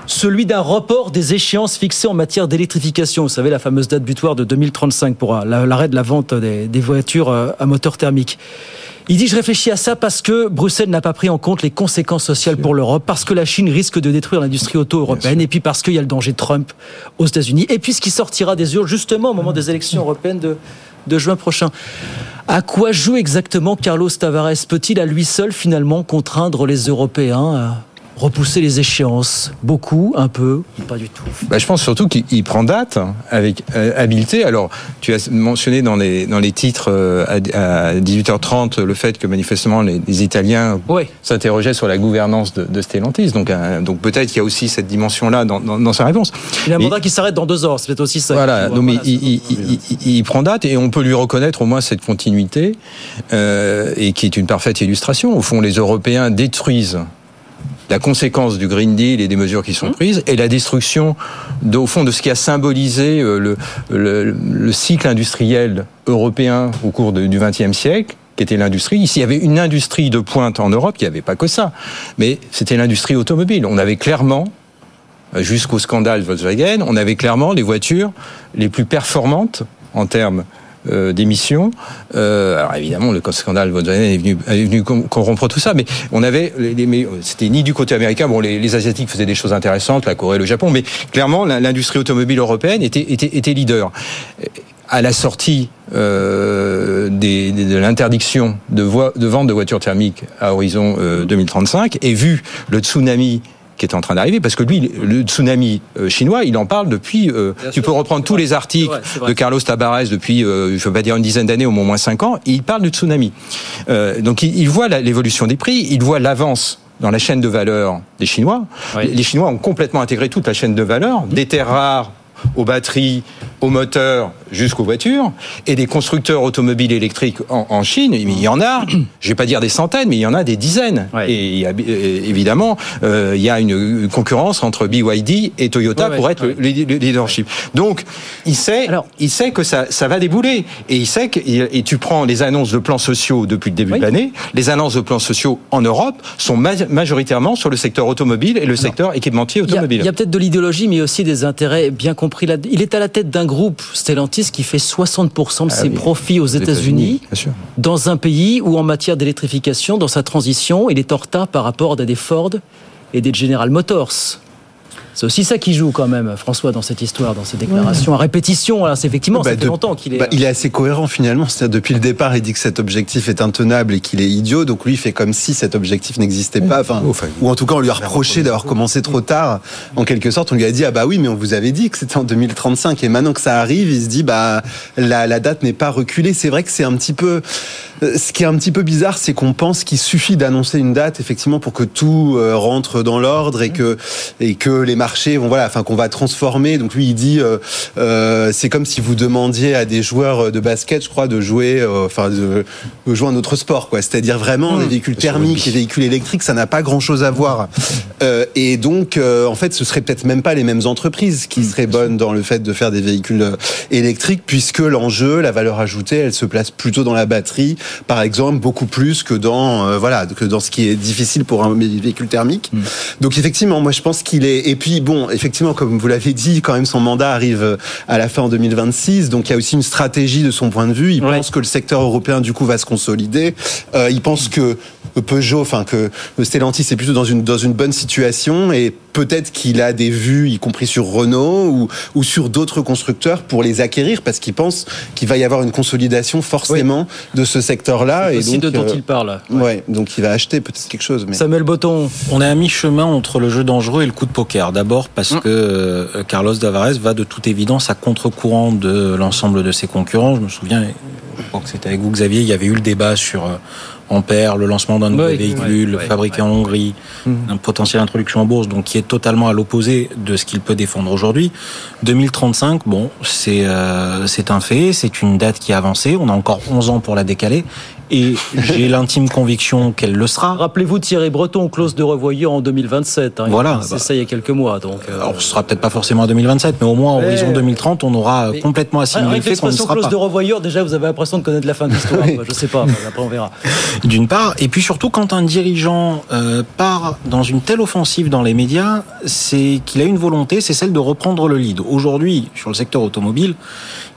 celui d'un report des échéances fixées en matière d'électrification. Vous savez, la fameuse date butoir de 2035 pour l'arrêt de la vente des, voitures euh, à moteur thermique. Il dit je réfléchis à ça parce que Bruxelles n'a pas pris en compte les conséquences sociales pour l'Europe, parce que la Chine risque de détruire l'industrie auto européenne, et puis parce qu'il y a le danger de Trump aux États-Unis, et puis ce qui sortira des urnes justement au moment des élections européennes de, de juin prochain. À quoi joue exactement Carlos Tavares? Peut-il à lui seul finalement contraindre les Européens à repousser les échéances Beaucoup, un peu, pas du tout. Bah, je pense surtout qu'il prend date avec euh, habileté. Alors, tu as mentionné dans les, dans les titres euh, à, à 18h30 le fait que manifestement les, les Italiens s'interrogeaient sur la gouvernance de, de Stellantis. Donc, euh, donc peut-être qu'il y a aussi cette dimension-là dans, dans, dans, sa réponse. Il a un mandat qui s'arrête dans deux heures, c'est peut-être aussi ça. Voilà, donc, mais il, il, il, il, prend date et on peut lui reconnaître au moins cette continuité et qui est une parfaite illustration. Au fond, les Européens détruisent la conséquence du Green Deal et des mesures qui sont prises, et la destruction, de, au fond, de ce qui a symbolisé le, le, le cycle industriel européen au cours de, du XXe siècle, qui était l'industrie. Ici, il y avait une industrie de pointe en Europe, qui n'y avait pas que ça, mais c'était l'industrie automobile. On avait clairement, jusqu'au scandale Volkswagen, on avait clairement les voitures les plus performantes en termes euh, d'émissions. Euh, alors évidemment, le scandale Volkswagen est venu, est venu corrompre tout ça, mais on avait, les, c'était ni du côté américain, bon, les, Asiatiques faisaient des choses intéressantes, la Corée, le Japon, mais clairement, l'industrie automobile européenne était, leader. À la sortie euh, de l'interdiction de, vente de voitures thermiques à horizon euh, 2035, et vu le tsunami qui est en train d'arriver, parce que lui, le tsunami chinois, il en parle depuis. Euh, tu peux reprendre tous les articles vrai, de Carlos Tabarez depuis, euh, je ne veux pas dire une dizaine d'années, au moins cinq ans. il parle du tsunami. Euh, donc il, il voit l'évolution des prix, il voit l'avance dans la chaîne de valeur des Chinois. Oui. Les Chinois ont complètement intégré toute la chaîne de valeur, des terres rares aux batteries, aux moteurs jusqu'aux voitures, et des constructeurs automobiles électriques en, en Chine, il y en a, je vais pas dire des centaines, mais il y en a des dizaines. Et euh, évidemment, euh, il y a une, concurrence entre BYD et Toyota Ouais, ouais, pour être le, le leadership. Donc, il sait, il sait que ça, ça va débouler. Et il sait que, et tu prends les annonces de plans sociaux depuis le début de l'année, les annonces de plans sociaux en Europe sont ma- majoritairement sur le secteur automobile et le secteur équipementier Il y a- automobile. Il y a, peut-être de l'idéologie, mais aussi des intérêts bien compris. là. Il est à la tête d'un groupe, Stellantis, qui fait 60% de Ah ses oui. profits aux États-Unis, dans un pays où, en matière d'électrification, dans sa transition, il est en retard par rapport à des Ford et des General Motors. C'est aussi ça qui joue quand même, François, dans cette histoire, dans ces déclarations à répétition. Alors, c'est effectivement, ça Bah, fait de- longtemps qu'il est. bah, il est assez cohérent finalement. C'est-à-dire depuis le départ, il dit que cet objectif est intenable et qu'il est idiot. Donc lui, il fait comme si cet objectif n'existait pas. Enfin, ou en tout cas, on lui a reproché d'avoir commencé trop tard. En quelque sorte, on lui a dit ah bah oui, mais on vous avait dit que c'était en 2035 et maintenant que ça arrive, il se dit bah la, la date n'est pas reculée. C'est vrai que c'est un petit peu. euh, Ce qui est un petit peu bizarre, c'est qu'on pense qu'il suffit d'annoncer une date effectivement pour que tout euh, rentre dans l'ordre et que et que les marchés voilà, enfin qu'on va transformer. Donc lui, il dit, euh, euh, c'est comme si vous demandiez à des joueurs de basket, je crois, de jouer, euh, enfin de, de jouer un autre sport, quoi. C'est-à-dire vraiment les véhicules thermiques, les véhicules électriques, ça n'a pas grand-chose à voir. Euh, et donc, euh, en fait, ce serait peut-être même pas les mêmes entreprises qui seraient bonnes dans le fait de faire des véhicules euh, électriques, puisque l'enjeu, la valeur ajoutée, elle se place plutôt dans la batterie, par exemple, beaucoup plus que dans euh, voilà que dans ce qui est difficile pour un véhicule thermique. Donc effectivement, moi je pense qu'il est. Et puis bon, effectivement, comme vous l'avez dit, quand même son mandat arrive à la fin en 2026. Donc il y a aussi une stratégie de son point de vue. Il pense que le secteur européen du coup va se consolider. Euh, il pense que Peugeot, enfin que Stellantis est plutôt dans une dans une bonne situation et peut-être qu'il a des vues, y compris sur Renault ou, ou sur d'autres constructeurs pour les acquérir parce qu'il pense qu'il va y avoir une consolidation forcément de ce secteur-là. C'est Et aussi donc, de dont euh, il parle. Ouais, donc il va acheter peut-être quelque chose. Mais... Samuel Botton. On est à mi-chemin entre le jeu dangereux et le coup de poker. D'abord parce que euh, Carlos Tavares va de toute évidence à contre-courant de l'ensemble de ses concurrents. Je me souviens, je crois que c'était avec vous Xavier, il y avait eu le débat sur euh, Ampère, le lancement d'un nouveau Oui, véhicule oui, oui, fabriqué en Hongrie, un potentiel introduction en bourse, donc qui est totalement à l'opposé de ce qu'il peut défendre aujourd'hui. 2035, bon, c'est euh, c'est un fait, c'est une date qui a avancé. On a encore 11 ans pour la décaler. Et j'ai l'intime conviction qu'elle le sera. Rappelez-vous Thierry Breton, clause de revoyure en 2027. hein. Voilà. C'est ça il y a quelques mois. Donc, euh, Alors, ce sera peut-être pas forcément en 2027, mais au moins, en horizon 2030, on aura Mais- complètement assimilé le Avec fait qu'on ne sera clause pas. de revoyure, déjà vous avez l'impression de connaître la fin de l'histoire. quoi. Je sais pas, après on verra. D'une part, et puis surtout quand un dirigeant euh, part dans une telle offensive dans les médias, c'est qu'il a une volonté, c'est celle de reprendre le lead. Aujourd'hui, sur le secteur automobile,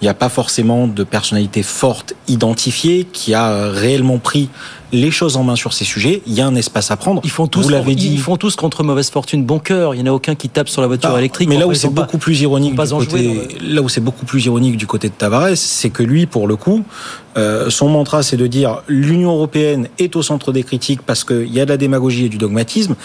il n'y a pas forcément de personnalité forte identifiée qui a euh, réellement pris les choses en main sur ces sujets. Il y a un espace à prendre. Ils font tous, Vous l'avez dit. ils font tous contre mauvaise fortune bon cœur. Il n'y en a aucun qui tape sur la voiture Ah, électrique. Mais là où c'est beaucoup plus ironique pas du côté, là où c'est beaucoup plus ironique du côté de Tavares, c'est que lui, pour le coup, euh, son mantra, c'est de dire l'Union européenne est au centre des critiques parce qu'il y a de la démagogie et du dogmatisme.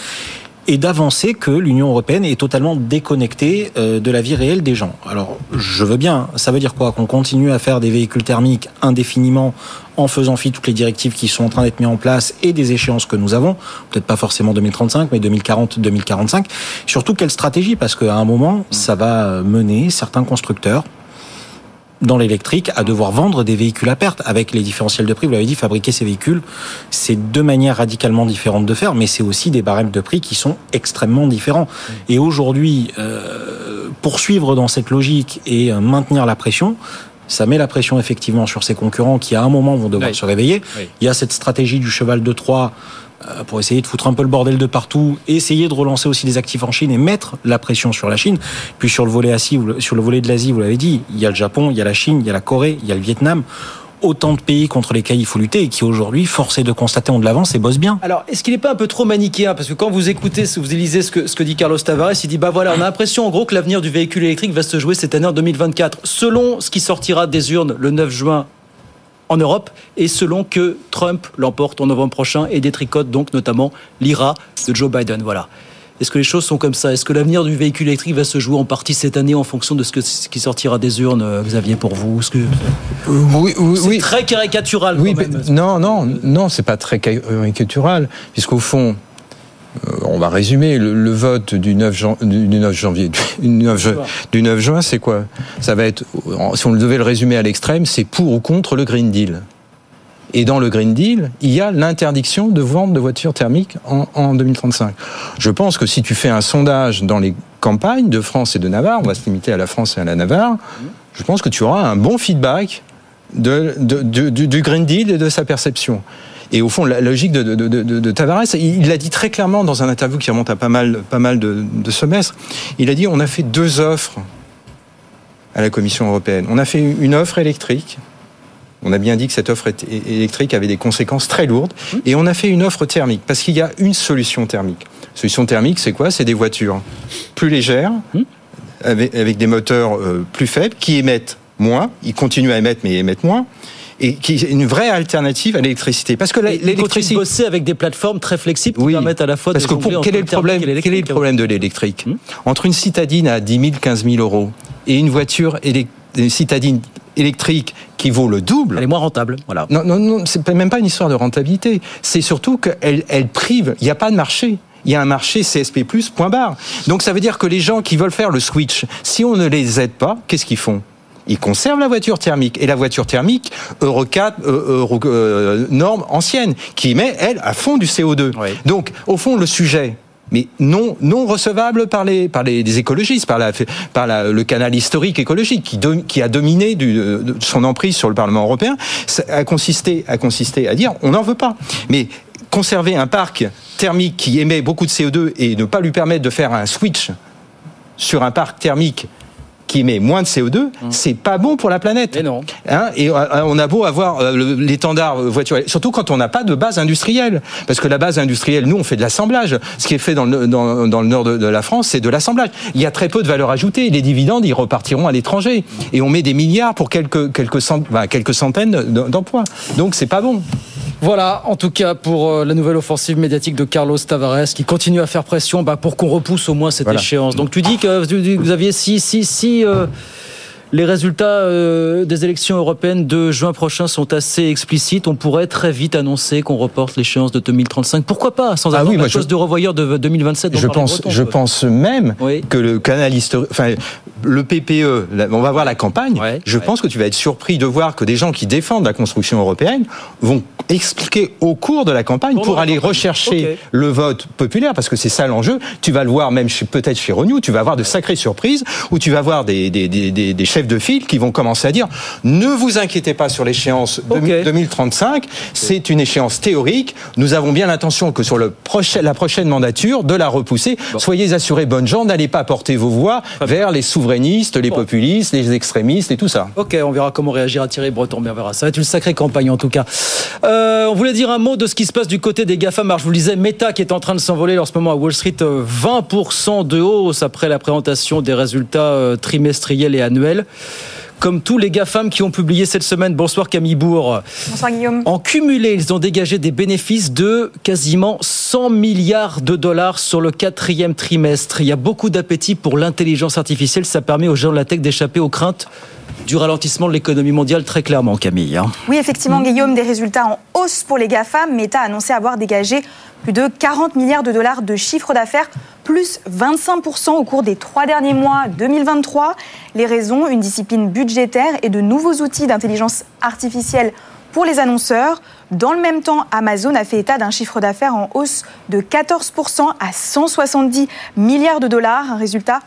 Et d'avancer que l'Union européenne est totalement déconnectée euh, de la vie réelle des gens. Alors, je veux bien. Ça veut dire quoi? Qu'on continue à faire des véhicules thermiques indéfiniment en faisant fi de toutes les directives qui sont en train d'être mises en place et des échéances que nous avons? Peut-être pas forcément 2035, mais 2040, 2045. Surtout quelle stratégie? Parce qu'à un moment, ça va mener certains constructeurs dans l'électrique à devoir vendre des véhicules à perte avec les différentiels de prix. Vous l'avez dit, fabriquer ces véhicules, c'est deux manières radicalement différentes de faire, mais c'est aussi des barèmes de prix qui sont extrêmement différents. Et aujourd'hui, euh, poursuivre dans cette logique et euh, maintenir la pression, ça met la pression effectivement sur ses concurrents qui à un moment vont devoir Oui. se réveiller. Oui. Il y a cette stratégie du cheval de Troie pour essayer de foutre un peu le bordel de partout, essayer de relancer aussi des actifs en Chine et mettre la pression sur la Chine. Puis sur le volet Asie, sur le volet de l'Asie, vous l'avez dit, il y a le Japon, il y a la Chine, il y a la Corée, il y a le Vietnam. Autant de pays contre lesquels il faut lutter et qui aujourd'hui, forcé de constater, ont de l'avance et bossent bien. Alors, est-ce qu'il n'est pas un peu trop manichéen? Parce que quand vous écoutez, vous lisez ce que, ce que dit Carlos Tavares, il dit bah voilà, on a l'impression en gros que l'avenir du véhicule électrique va se jouer cette année en 2024, selon ce qui sortira des urnes le 9 juin en Europe et selon que Trump l'emporte en novembre prochain et détricote donc notamment l'IRA de Joe Biden. Voilà. Est-ce que les choses sont comme ça? Est-ce que l'avenir du véhicule électrique va se jouer en partie cette année en fonction de ce, que, ce qui sortira des urnes, euh, Xavier, pour vous? Est-ce que... oui, oui, très caricatural. Oui, quand même. mais non, non, non, c'est pas très caricatural, puisqu'au fond, euh, on va résumer, le, vote du 9, jan- du 9 janvier, du 9, ju- du 9 juin, c'est quoi? Ça va être, si on devait le résumer à l'extrême, c'est pour ou contre le Green Deal. Et dans le Green Deal, il y a l'interdiction de vente de voitures thermiques en, en 2035. Je pense que si tu fais un sondage dans les campagnes de France et de Navarre, on va se limiter à la France et à la Navarre, je pense que tu auras un bon feedback du Green Deal et de sa perception. Et au fond, la logique de, de, de, de- de Tavares, il l'a dit très clairement dans un interview qui remonte à pas mal, pas mal de, de semestres. Il a dit on a fait deux offres à la Commission européenne. On a fait une offre électrique. On a bien dit que cette offre électrique avait des conséquences très lourdes. Et on a fait une offre thermique, parce qu'il y a une solution thermique. Solution thermique, c'est quoi? C'est des voitures plus légères, avec, avec des moteurs euh, plus faibles, qui émettent moins. Ils continuent à émettre, mais ils émettent moins. Et qui est une vraie alternative à l'électricité. Parce que l'électricité. bosser avec des plateformes très flexibles qui permettent à la fois Parce de que pour- quel est le problème Quel est le problème de l'électrique Entre une citadine à 10 000, 15 000 euros et une voiture élec- une citadine électrique qui vaut le double. Elle est moins rentable, voilà. Non, non, non, c'est même pas une histoire de rentabilité. C'est surtout qu'elle elle prive. Il n'y a pas de marché. Il y a un marché CSP+, point barre. Donc ça veut dire que les gens qui veulent faire le switch, si on ne les aide pas, qu'est-ce qu'ils font? Ils conservent la voiture thermique. Et la voiture thermique, Euro 4, euh, Euro, euh, norme ancienne, qui émet, elle, à fond du CO2. Donc, au fond, le sujet, mais non, non recevable par les, par les, les écologistes, par, la, par la- le canal historique écologique qui, a dominé du, de son emprise sur le Parlement européen, ça a consisté, a consisté à dire on n'en veut pas. Mais conserver un parc thermique qui émet beaucoup de CO2 et ne pas lui permettre de faire un switch sur un parc thermique qui émet moins de CO2, c'est pas bon pour la planète. Et non. et euh, on a beau avoir euh, l'étendard euh, voiture, surtout quand on n'a pas de base industrielle, parce que la base industrielle, nous, on fait de l'assemblage. Ce qui est fait dans le, dans, dans le nord de, de la France, c'est de l'assemblage. Il y a très peu de valeur ajoutée. Les dividendes, ils repartiront à l'étranger, et on met des milliards pour quelques quelques, cent- enfin, quelques centaines d'em- d'emplois. Donc c'est pas bon. Voilà, en tout cas pour euh, la nouvelle offensive médiatique de Carlos Tavares qui continue à faire pression bah, pour qu'on repousse au moins cette Voilà. échéance. Donc tu dis que vous aviez si si si euh, les résultats euh, des élections européennes de juin prochain sont assez explicites, on pourrait très vite annoncer qu'on reporte l'échéance de 2035. Pourquoi pas sans Ah avoir oui, la je- chose de revoyeur de 2027 dont Je pense, Breton, je pense même que le canal historique, enfin, le PPE, on va voir la campagne. je pense que tu vas être surpris de voir que des gens qui défendent la construction européenne vont expliquer au cours de la campagne pour aller rechercher le vote populaire, parce que c'est ça l'enjeu. Tu vas le voir même chez- peut-être chez Renew, tu vas avoir de sacrées surprises où tu vas voir des, des, des, des- des chefs de file qui vont commencer à dire ne vous inquiétez pas sur l'échéance 2035, c'est une échéance théorique. Nous avons bien l'intention que sur le prochain, la prochaine mandature de la repousser. Soyez assurés, bonnes gens, n'allez pas porter vos voix vers les souverainistes, les populistes, les extrémistes et tout ça. Ok, on verra comment réagira Thierry Breton, mais on verra. Ça va être une sacrée campagne en tout cas. Euh, on voulait dire un mot de ce qui se passe du côté des GAFAM. Alors, je vous le disais, Meta qui est en train de s'envoler en ce moment à Wall Street, euh, 20% de hausse après la présentation des résultats euh, trimestriels et annuels. Comme tous les GAFAM qui ont publié cette semaine. Bonsoir Camille Bourg. Bonsoir Guillaume. En cumulé, ils ont dégagé des bénéfices de quasiment 100 milliards de dollars sur le quatrième trimestre. Il y a beaucoup d'appétit pour l'intelligence artificielle. Ça permet aux gens de la tech d'échapper aux craintes du ralentissement de l'économie mondiale, très clairement, Camille. hein. Oui, effectivement, Guillaume, des résultats en hausse pour les GAFAM. Meta a annoncé avoir dégagé plus de 40 milliards de dollars de chiffre d'affaires, plus 25% au cours des trois derniers mois 2023. Les raisons, une discipline budgétaire et de nouveaux outils d'intelligence artificielle pour les annonceurs. Dans le même temps, Amazon a fait état d'un chiffre d'affaires en hausse de 14% à 170 milliards de dollars, un résultat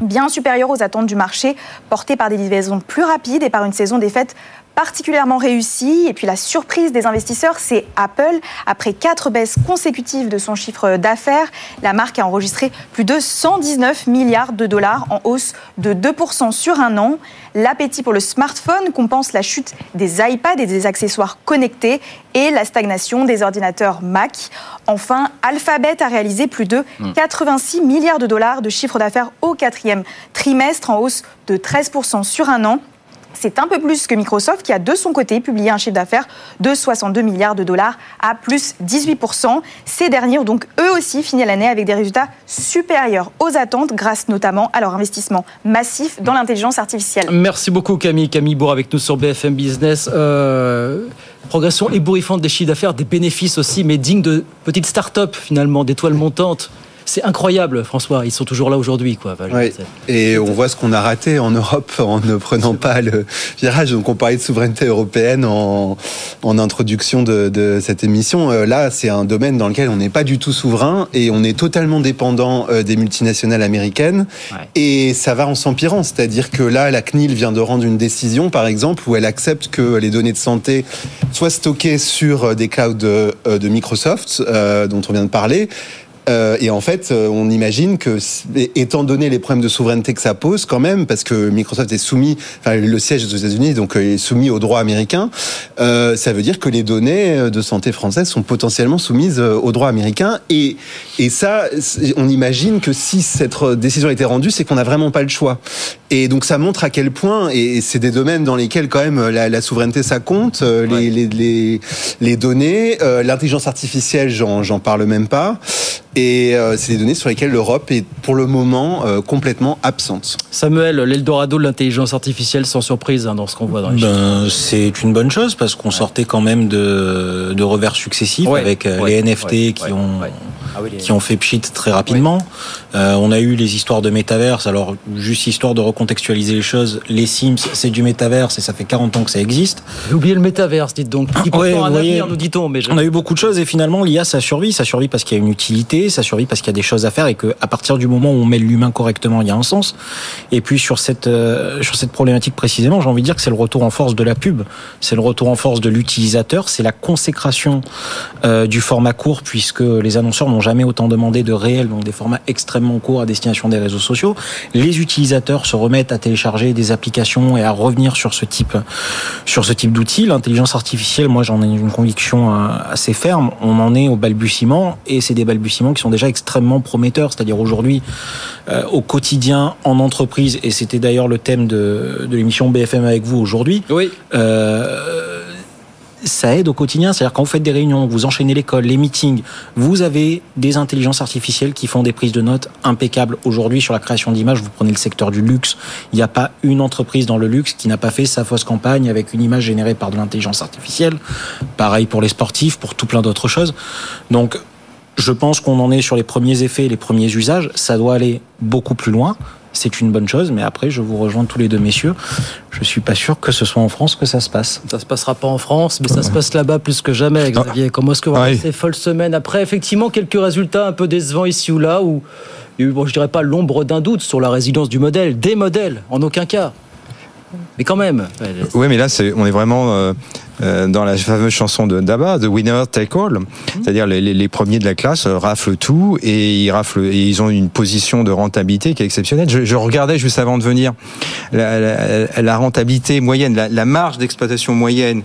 bien supérieur aux attentes du marché, porté par des livraisons plus rapides et par une saison des fêtes particulièrement réussie. Et puis la surprise des investisseurs, c'est Apple. Après quatre baisses consécutives de son chiffre d'affaires, la marque a enregistré plus de 119 milliards de dollars en hausse de 2% sur un an. L'appétit pour le smartphone compense la chute des iPads et des accessoires connectés et la stagnation des ordinateurs Mac. Enfin, Alphabet a réalisé plus de Hmm. 86 milliards de dollars de chiffre d'affaires au quatrième trimestre, en hausse de 13% sur un an. C'est un peu plus que Microsoft qui a de son côté publié un chiffre d'affaires de 62 milliards de dollars à plus 18%. Ces derniers ont donc eux aussi fini l'année avec des résultats supérieurs aux attentes grâce notamment à leur investissement massif dans l'intelligence artificielle. Merci beaucoup Camille. Camille Bourg avec nous sur BFM Business. Euh, progression ébouriffante des chiffres d'affaires, des bénéfices aussi, mais dignes de petites start-up finalement, d'étoiles montantes c'est incroyable, François. Ils sont toujours là aujourd'hui, quoi. Et on voit ce qu'on a raté en Europe en ne prenant pas le virage. Donc, on parlait de souveraineté européenne en, en introduction de, de, cette émission. Euh, là, c'est un domaine dans lequel on n'est pas du tout souverain et on est totalement dépendant euh, des multinationales américaines. Et ça va en s'empirant. C'est-à-dire que là, la CNIL vient de rendre une décision, par exemple, où elle accepte que les données de santé soient stockées sur euh, des clouds de, de Microsoft, dont on vient de parler euh, et en fait, euh, on imagine que, étant donné les problèmes de souveraineté que ça pose, quand même, parce que Microsoft est soumis, enfin le siège aux États-Unis, donc euh, est soumis au droit américain, euh, ça veut dire que les données de santé françaises sont potentiellement soumises au droit américain. Et, et ça, on imagine que si cette décision a été rendue, c'est qu'on n'a vraiment pas le choix. Et donc ça montre à quel point, et c'est des domaines dans lesquels quand même la, la souveraineté ça compte, les, les, les, les données, l'intelligence artificielle, j'en parle même pas. Et euh, c'est des données sur lesquelles l'Europe est pour le moment euh, complètement absente. Samuel, l'Eldorado de l'intelligence artificielle, sans surprise hein, dans ce qu'on voit dans les ben, C'est une bonne chose parce qu'on sortait quand même de, de revers successifs avec euh, les NFT qui ont ah qui ont fait pchit très rapidement. Euh, on a eu les histoires de métaverse. Alors, juste histoire de recontextualiser les choses, les Sims, c'est du métaverse et ça fait 40 ans que ça existe. J'ai oublié le métaverse, dites donc. Qui ouais, un avenir, nous dit-on. Mais On a eu beaucoup de choses et finalement, l'IA, ça survit. Ça survit parce qu'il y a une utilité, ça survit parce qu'il y a des choses à faire et qu'à partir du moment où on met l'humain correctement, il y a un sens. Et puis, sur cette, euh, sur cette problématique précisément, j'ai envie de dire que c'est le retour en force de la pub. C'est le retour en force de l'utilisateur. C'est la consécration euh, du format court puisque les annonceurs n'ont jamais autant demandé de réels, donc des formats extrêmement courts à destination des réseaux sociaux. Les utilisateurs se remettent à télécharger des applications et à revenir sur ce type, sur ce type d'outils. L'intelligence artificielle, moi j'en ai une conviction euh, assez ferme. On en est au balbutiement et c'est des balbutiements qui sont déjà extrêmement prometteurs. C'est-à-dire aujourd'hui, euh, au quotidien, en entreprise, et c'était d'ailleurs le thème de, de l'émission BFM avec vous aujourd'hui. Oui. Euh, ça aide au quotidien. C'est-à-dire quand vous faites des réunions, vous enchaînez l'école, les meetings, vous avez des intelligences artificielles qui font des prises de notes impeccables. Aujourd'hui, sur la création d'images, vous prenez le secteur du luxe. Il n'y a pas une entreprise dans le luxe qui n'a pas fait sa fausse campagne avec une image générée par de l'intelligence artificielle. Pareil pour les sportifs, pour tout plein d'autres choses. Donc, je pense qu'on en est sur les premiers effets, les premiers usages. Ça doit aller beaucoup plus loin c'est une bonne chose. Mais après, je vous rejoins tous les deux, messieurs. Je suis pas sûr que ce soit en France que ça se passe. Ça se passera pas en France, mais ça se passe là-bas plus que jamais, Xavier. Comment est-ce que vous ces folles semaines après Effectivement, quelques résultats un peu décevants ici ou là, où bon, je dirais pas l'ombre d'un doute sur la résilience du modèle, des modèles, en aucun cas. Mais quand même. Oui, mais là, c'est, on est vraiment euh, euh, dans la fameuse chanson de Daba, The Winner Take All. Mhm. C'est-à-dire les, les, premiers de la classe euh, raflent tout et ils raflent et ils ont une position de rentabilité qui est exceptionnelle. Je, je regardais juste avant de venir la, la, la rentabilité moyenne, la, la marge d'exploitation moyenne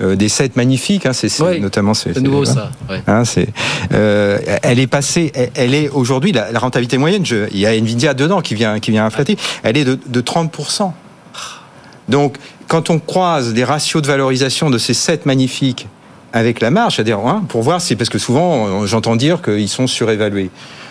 euh, des sept magnifiques. Hein, c'est, oui, notamment c'est, nouveau ça. Ouais. Hein, c'est, euh, elle est passée, elle, elle est aujourd'hui la, la, rentabilité moyenne. Je, il y a Nvidia dedans qui vient qui vient inflater. Elle est de, de 30 donc, quand on croise les ratios de valorisation de ces sept magnifiques avec la marge, c'est-à-dire hein, pour voir si, parce que souvent j'entends dire qu'ils sont surévalués.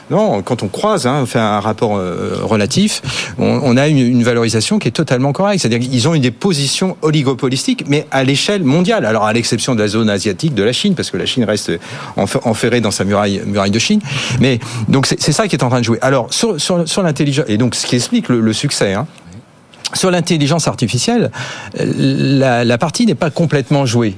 Non, quand on croise, hein, on fait un rapport euh, relatif, on, a une, valorisation qui est totalement correcte. C'est-à-dire qu'ils ont eu des positions oligopolistiques, mais à l'échelle mondiale. Alors à l'exception de la zone asiatique, de la Chine, parce que la Chine reste enferrée dans sa muraille, de Chine. Mais donc c'est ça qui est en train de jouer. Alors sur l'intelligence et donc ce qui explique le, le succès. Hein, sur l'intelligence artificielle, la, la partie n'est pas complètement jouée.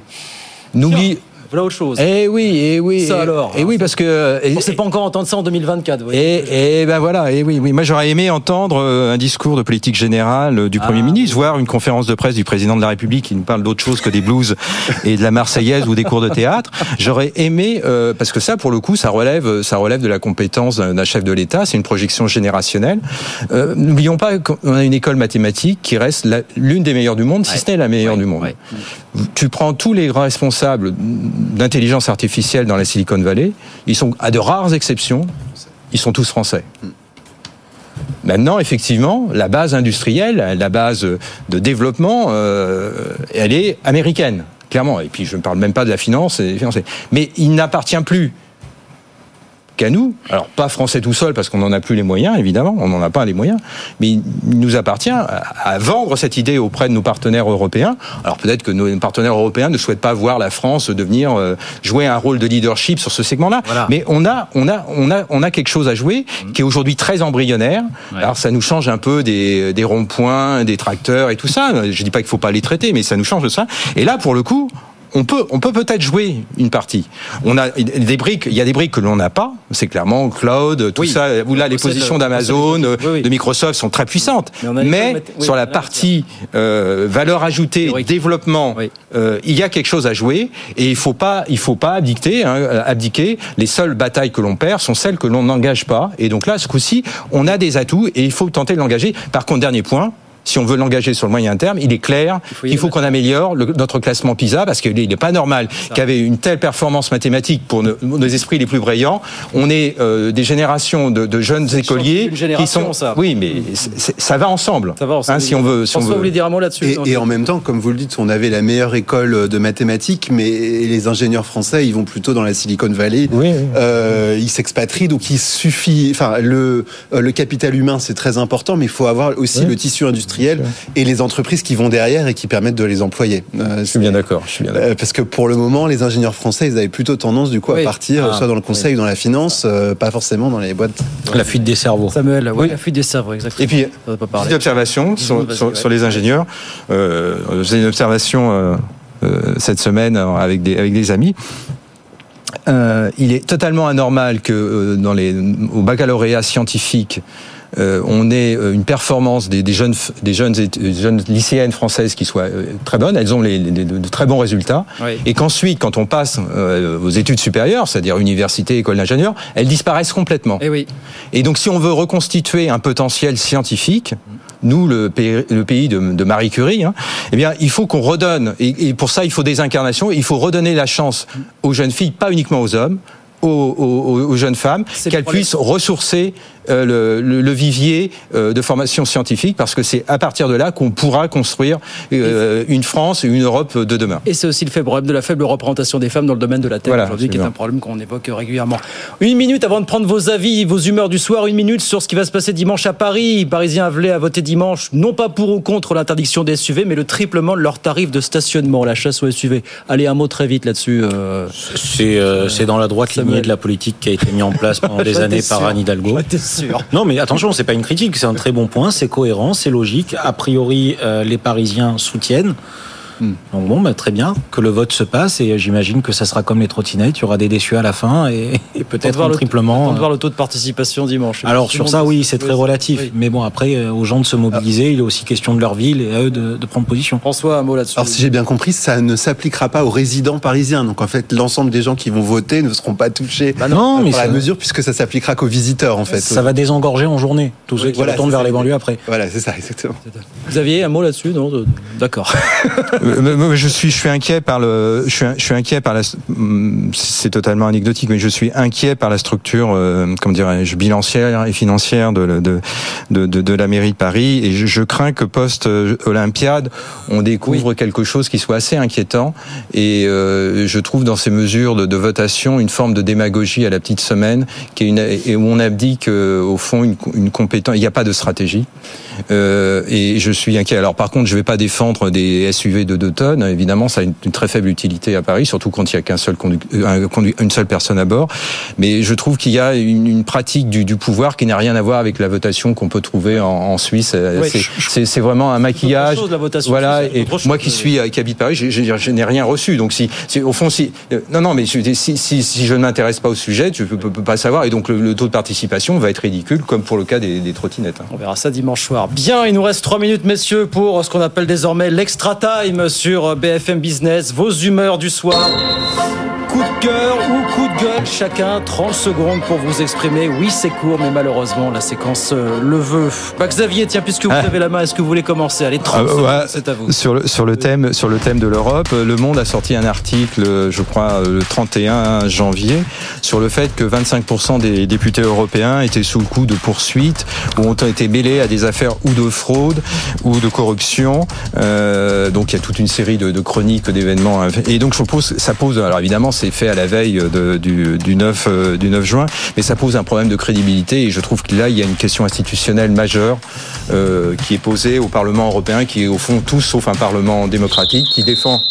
Voilà autre chose. Eh oui, eh oui. Ça alors. Eh oui, parce que. On ne sait pas encore entendre ça en 2024. Et, et ben voilà, et oui, oui. Moi, j'aurais aimé entendre euh, un discours de politique générale euh, du Premier ah, ministre, oui. voire une conférence de presse du président de la République qui nous parle d'autre chose que des blues et de la Marseillaise ou des cours de théâtre. J'aurais aimé, euh, parce que ça, pour le coup, ça relève, ça relève de la compétence d'un chef de l'État. C'est une projection générationnelle. Euh, N'oublions pas qu'on a une école mathématique qui reste l'une des meilleures du monde, si ce n'est la meilleure ouais. du monde. Ouais. Tu prends tous les responsables d'intelligence artificielle dans la Silicon Valley, ils sont, à de rares exceptions, ils sont tous français. Maintenant, effectivement, la base industrielle, la base de développement, euh, elle est américaine, clairement. Et puis, je ne parle même pas de la finance, mais il n'appartient plus qu'à nous, alors pas français tout seul parce qu'on n'en a plus les moyens, évidemment, on n'en a pas les moyens, mais il nous appartient à, vendre cette idée auprès de nos partenaires européens. Alors peut-être que nos partenaires européens ne souhaitent pas voir la France devenir euh, jouer un rôle de leadership sur ce segment-là, mais on a, on a, on a, on a quelque chose à jouer qui est aujourd'hui très embryonnaire. Alors ça nous change un peu des, des ronds-points, des tracteurs et tout ça. Je dis pas qu'il faut pas les traiter, mais ça nous change de ça. Et là, pour le coup, on peut, on peut peut-être jouer une partie. On a des briques, il y a des briques que l'on n'a pas. C'est clairement cloud, tout ça. Où là, les positions d'Amazon, de Microsoft sont très puissantes. Mais, sur la partie euh, valeur ajoutée, développement, euh, il y a quelque chose à jouer. Et il faut pas, il faut pas abdiquer, hein, abdiquer. Les seules batailles que l'on perd sont celles que l'on n'engage pas. Et donc là, ce coup-ci, on a des atouts et il faut tenter de l'engager. Par contre, dernier point si on veut l'engager sur le moyen terme, il est clair qu'il faut qu'on améliore le, notre classement PISA parce qu'il n'est pas normal qu'avec une telle performance mathématique pour nos, nos, esprits les plus brillants, on ait euh, des générations de, de jeunes écoliers qui sont. Ça. Oui, mais ça va ensemble. Ça va ensemble. Hein, si on veut. Si François, on veut. vous voulez dire un mot là-dessus Et, et, en même temps, comme vous le dites, on avait la meilleure école de mathématiques, mais les ingénieurs français, ils vont plutôt dans la Silicon Valley. Oui, oui. Euh, ils s'expatrient, donc il suffit. Enfin, le, le capital humain, c'est très important, mais il faut avoir aussi Oui. le tissu industriel et les entreprises qui vont derrière et qui permettent de les employer. Euh, Je suis bien d'accord. Euh, parce que pour le moment, les ingénieurs français, ils avaient plutôt tendance du coup Oui. à partir Ah, soit dans le conseil ou dans la finance, euh, pas forcément dans les boîtes. La fuite des cerveaux. Samuel, oui, la fuite des cerveaux, exactement. Et puis, petite observation sur, Vas-y, sur, ouais. sur les ingénieurs. Euh, J'ai une observation euh, euh, cette semaine avec des, avec des amis. Euh, il est totalement anormal que euh, dans les, au baccalauréat scientifique, euh, on ait euh, une performance des, des jeunes, des jeunes, étu- des jeunes lycéennes françaises qui soit euh, très bonne. Elles ont les, les- de, très bons résultats. Oui. Et qu'ensuite, quand on passe euh, aux études supérieures, c'est-à-dire université, école d'ingénieur, elles disparaissent complètement. Eh oui. Et donc, si on veut reconstituer un potentiel scientifique, nous, le pays, le pays de, de Marie Curie, hein, eh bien, il faut qu'on redonne, et, et pour ça, il faut des incarnations, il faut redonner la chance aux jeunes filles, pas uniquement aux hommes, aux, aux- aux jeunes femmes, qu'elles puissent ressourcer euh, le, le- le vivier euh, de formation scientifique, parce que c'est à partir de là qu'on pourra construire euh, une France et une Europe de demain. Et c'est aussi le problème de la faible représentation des femmes dans le domaine de la tech Voilà, aujourd'hui, qui est un problème qu'on évoque régulièrement. Une minute avant de prendre vos avis, vos humeurs du soir, une minute sur ce qui va se passer dimanche à Paris. Parisien appelé à voter dimanche, non pas pour ou contre l'interdiction des SUV, mais le triplement de leur tarif de stationnement, la chasse aux SUV. Allez, un mot très vite là-dessus. euh, C'est euh, c'est dans la droite lignée de la politique qui a été mise en place pendant des années par. Anne Hidalgo. Non, mais attention, c'est pas une critique, c'est un très bon point, c'est cohérent, c'est logique. A priori, euh, les Parisiens soutiennent. Donc bon, bah, très bien que le vote se passe et j'imagine que ça sera comme les trottinettes, il y aura des déçus à la fin et, peut-être voir un le- triplement. on va voir le taux de participation dimanche. Alors sur ça, oui, c'est très relatif. oui. Mais bon, après, euh, aux gens de se mobiliser, il est aussi question de leur ville et à eux de, de prendre position. François, un mot là-dessus. Alors si j'ai bien compris, ça ne s'appliquera pas aux résidents parisiens. Donc en fait, l'ensemble des gens qui vont voter ne seront pas touchés non, euh, mais la ça- mesure puisque ça s'appliquera qu'aux visiteurs en fait. Ça va désengorger en journée tous ceux qui Voilà, retournent vers ça. les banlieues après. Voilà, c'est ça, exactement. Xavier, un mot là-dessus Non, d'accord. Je suis, je suis inquiet par le, je suis, je suis inquiet par la, hum, c'est totalement anecdotique, mais je suis inquiet par la structure, euh, comment dirais-je, bilancière et financière de, de, de, de, de la mairie de Paris, et je, je crains que post Olympiade, on découvre quelque chose qui soit assez inquiétant, et euh, je trouve dans ces mesures de, de votation une forme de démagogie à la petite semaine, qui est une, et où on abdique euh, au fond une, une compétence, il n'y a pas de stratégie. Euh, et je suis inquiet. Alors par contre, je vais pas défendre des SUV de 2 tonnes. Évidemment, ça a une, une très faible utilité à Paris, surtout quand il y a qu'un seul euh, une seule personne à bord. Mais je trouve qu'il y a une, une pratique du, du pouvoir qui n'a rien à voir avec la votation qu'on peut trouver en, en Suisse. Euh, Ouais, c'est- vraiment un maquillage. chose, la votation voilà. Et moi qui suis euh, qui habite Paris, je, je- je n'ai rien reçu. Donc si, si- au fond, si non non, mais si, si, si je ne m'intéresse pas au sujet, je peux, peux- peux pas savoir. Et donc le, le taux de participation va être ridicule, comme pour le cas des, des trottinettes. hein. On verra ça dimanche soir. Bien, il nous reste trois minutes, messieurs, pour ce qu'on appelle désormais l'extra time sur BFM Business. Vos humeurs du soir. Coup de cœur ou coup de gueule, chacun 30 secondes pour vous exprimer. Oui, c'est court, mais malheureusement, la séquence euh, le veut. Bah, Xavier, tiens, puisque vous Ah. avez la main, est-ce que vous voulez commencer? Allez, 30 Ah, secondes, ouais. c'est à vous. Sur le, sur le thème sur le thème de l'Europe, euh, Le Monde a sorti un article, euh, je crois le 31 janvier, sur le fait que 25% des députés européens étaient sous le coup de poursuites ou ont été mêlés à des affaires ou de fraude ou de corruption. Euh, donc il y a toute une série de, de chroniques, d'événements. Et donc je pose, ça pose, alors évidemment c'est fait à la veille du, du, 9, du 9 juin, mais ça pose un problème de crédibilité et je trouve que là, il y a une question institutionnelle majeure euh, qui est posée au Parlement européen, qui est au fond tout sauf un Parlement démocratique, qui défend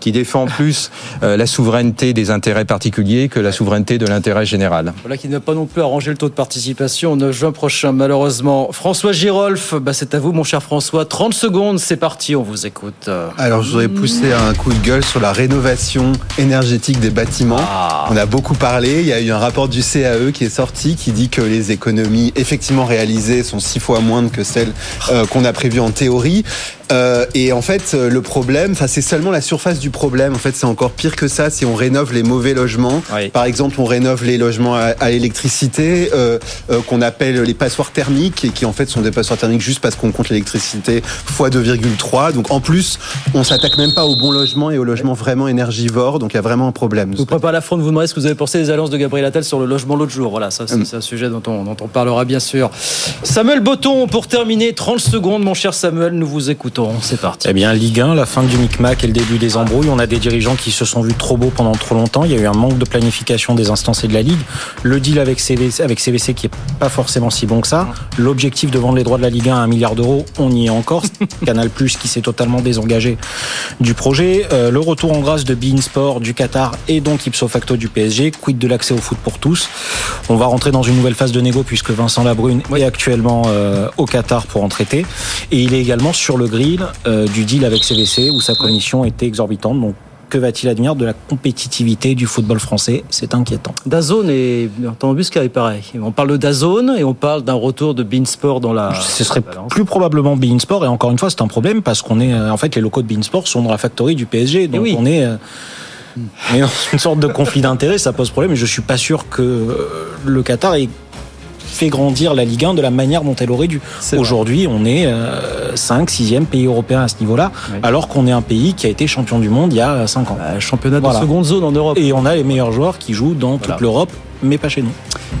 qui défend plus euh, la souveraineté des intérêts particuliers que la souveraineté de l'intérêt général. Voilà qui n'a pas non plus arrangé le taux de participation au 9 juin prochain, malheureusement. François Girolf, bah c'est à vous, mon cher François. 30 secondes, c'est parti, on vous écoute. Alors, je voudrais pousser un coup de gueule sur la rénovation énergétique des bâtiments. Ah. On a beaucoup parlé. Il y a eu un rapport du CAE qui est sorti qui dit que les économies effectivement réalisées sont six fois moindres que celles euh, qu'on a prévues en théorie. Euh, et en fait, le problème, enfin, c'est seulement la surface du problème. En fait, c'est encore pire que ça si on rénove les mauvais logements. Oui. Par exemple, on rénove les logements à, à l'électricité euh, euh, qu'on appelle les passoires thermiques et qui en fait sont des passoires thermiques juste parce qu'on compte l'électricité fois 2,3. Donc en plus, on s'attaque même pas aux bons logements et aux logements vraiment énergivores. Donc il y a vraiment un problème. Vous prépare la front de vous demander ce que vous avez pensé des alliances de Gabriel Attal sur le logement l'autre jour. Voilà, ça c'est Hum. un sujet dont on, dont on parlera bien sûr. Samuel Botton, pour terminer, 30 secondes, mon cher Samuel, nous vous écoutons. C'est parti. Eh bien, Ligue 1, la fin du micmac et le début des embrouilles. On a des dirigeants qui se sont vus trop beaux pendant trop longtemps. Il y a eu un manque de planification des instances et de la Ligue. Le deal avec CVC, avec CVC qui est pas forcément si bon que ça. L'objectif de vendre les droits de la Ligue 1 à un milliard d'euros, on y est encore. Canal Plus qui s'est totalement désengagé du projet. Euh, le retour en grâce de Bein Sport du Qatar et donc ipso facto du PSG. Quid de l'accès au foot pour tous? On va rentrer dans une nouvelle phase de négo puisque Vincent Labrune est actuellement euh, au Qatar pour en traiter. Et il est également sur le grill euh, du deal avec CVC où sa commission était exorbitante. Donc que va-t-il advenir de la compétitivité du football français? C'est inquiétant. Dazone et Tambusca est pareil. On parle de Dazone et on parle d'un retour de Beansport dans la. Ce serait plus probablement Bein Sport et encore une fois c'est un problème parce qu'on est euh, en fait les locaux de Bein Sport sont dans la factory du PSG donc oui. on est euh, est dans une sorte de conflit d'intérêts ça pose problème et je suis pas sûr que euh, le Qatar ait fait grandir la Ligue 1 de la manière dont elle aurait dû. Aujourd'hui, on est euh, 5, 6e pays européen à ce niveau-là, alors qu'on est un pays qui a été champion du monde il y a 5 ans. championnat de seconde zone en Europe. Et on a les meilleurs joueurs qui jouent dans toute l'Europe, mais pas chez nous.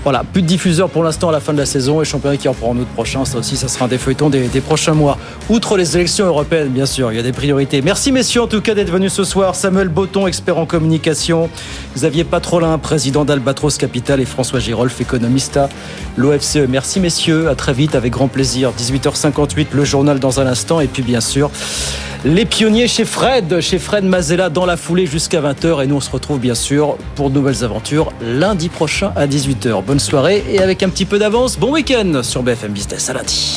Voilà, plus de diffuseurs pour l'instant à la fin de la saison et championnat qui reprend en août prochain. Ça aussi, ça sera un des feuilletons des, prochains mois. Outre les élections européennes, bien sûr, il y a des priorités. Merci messieurs en tout cas d'être venus ce soir. Samuel Botton, expert en communication. Xavier Patrolin, président d'Albatros Capital et François Girolf, économiste à l'OFCE. Merci messieurs, à très vite avec grand plaisir. 18h58, le journal dans un instant et puis bien sûr les pionniers chez Fred, chez Fred Mazella dans la foulée jusqu'à 20h et nous on se retrouve bien sûr pour de nouvelles aventures lundi à 18h. Bonne soirée et avec un petit peu d'avance, bon week-end sur BFM Business à lundi.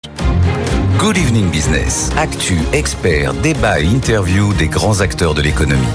Good Evening Business. Actu, experts, débat et interview des grands acteurs de l'économie.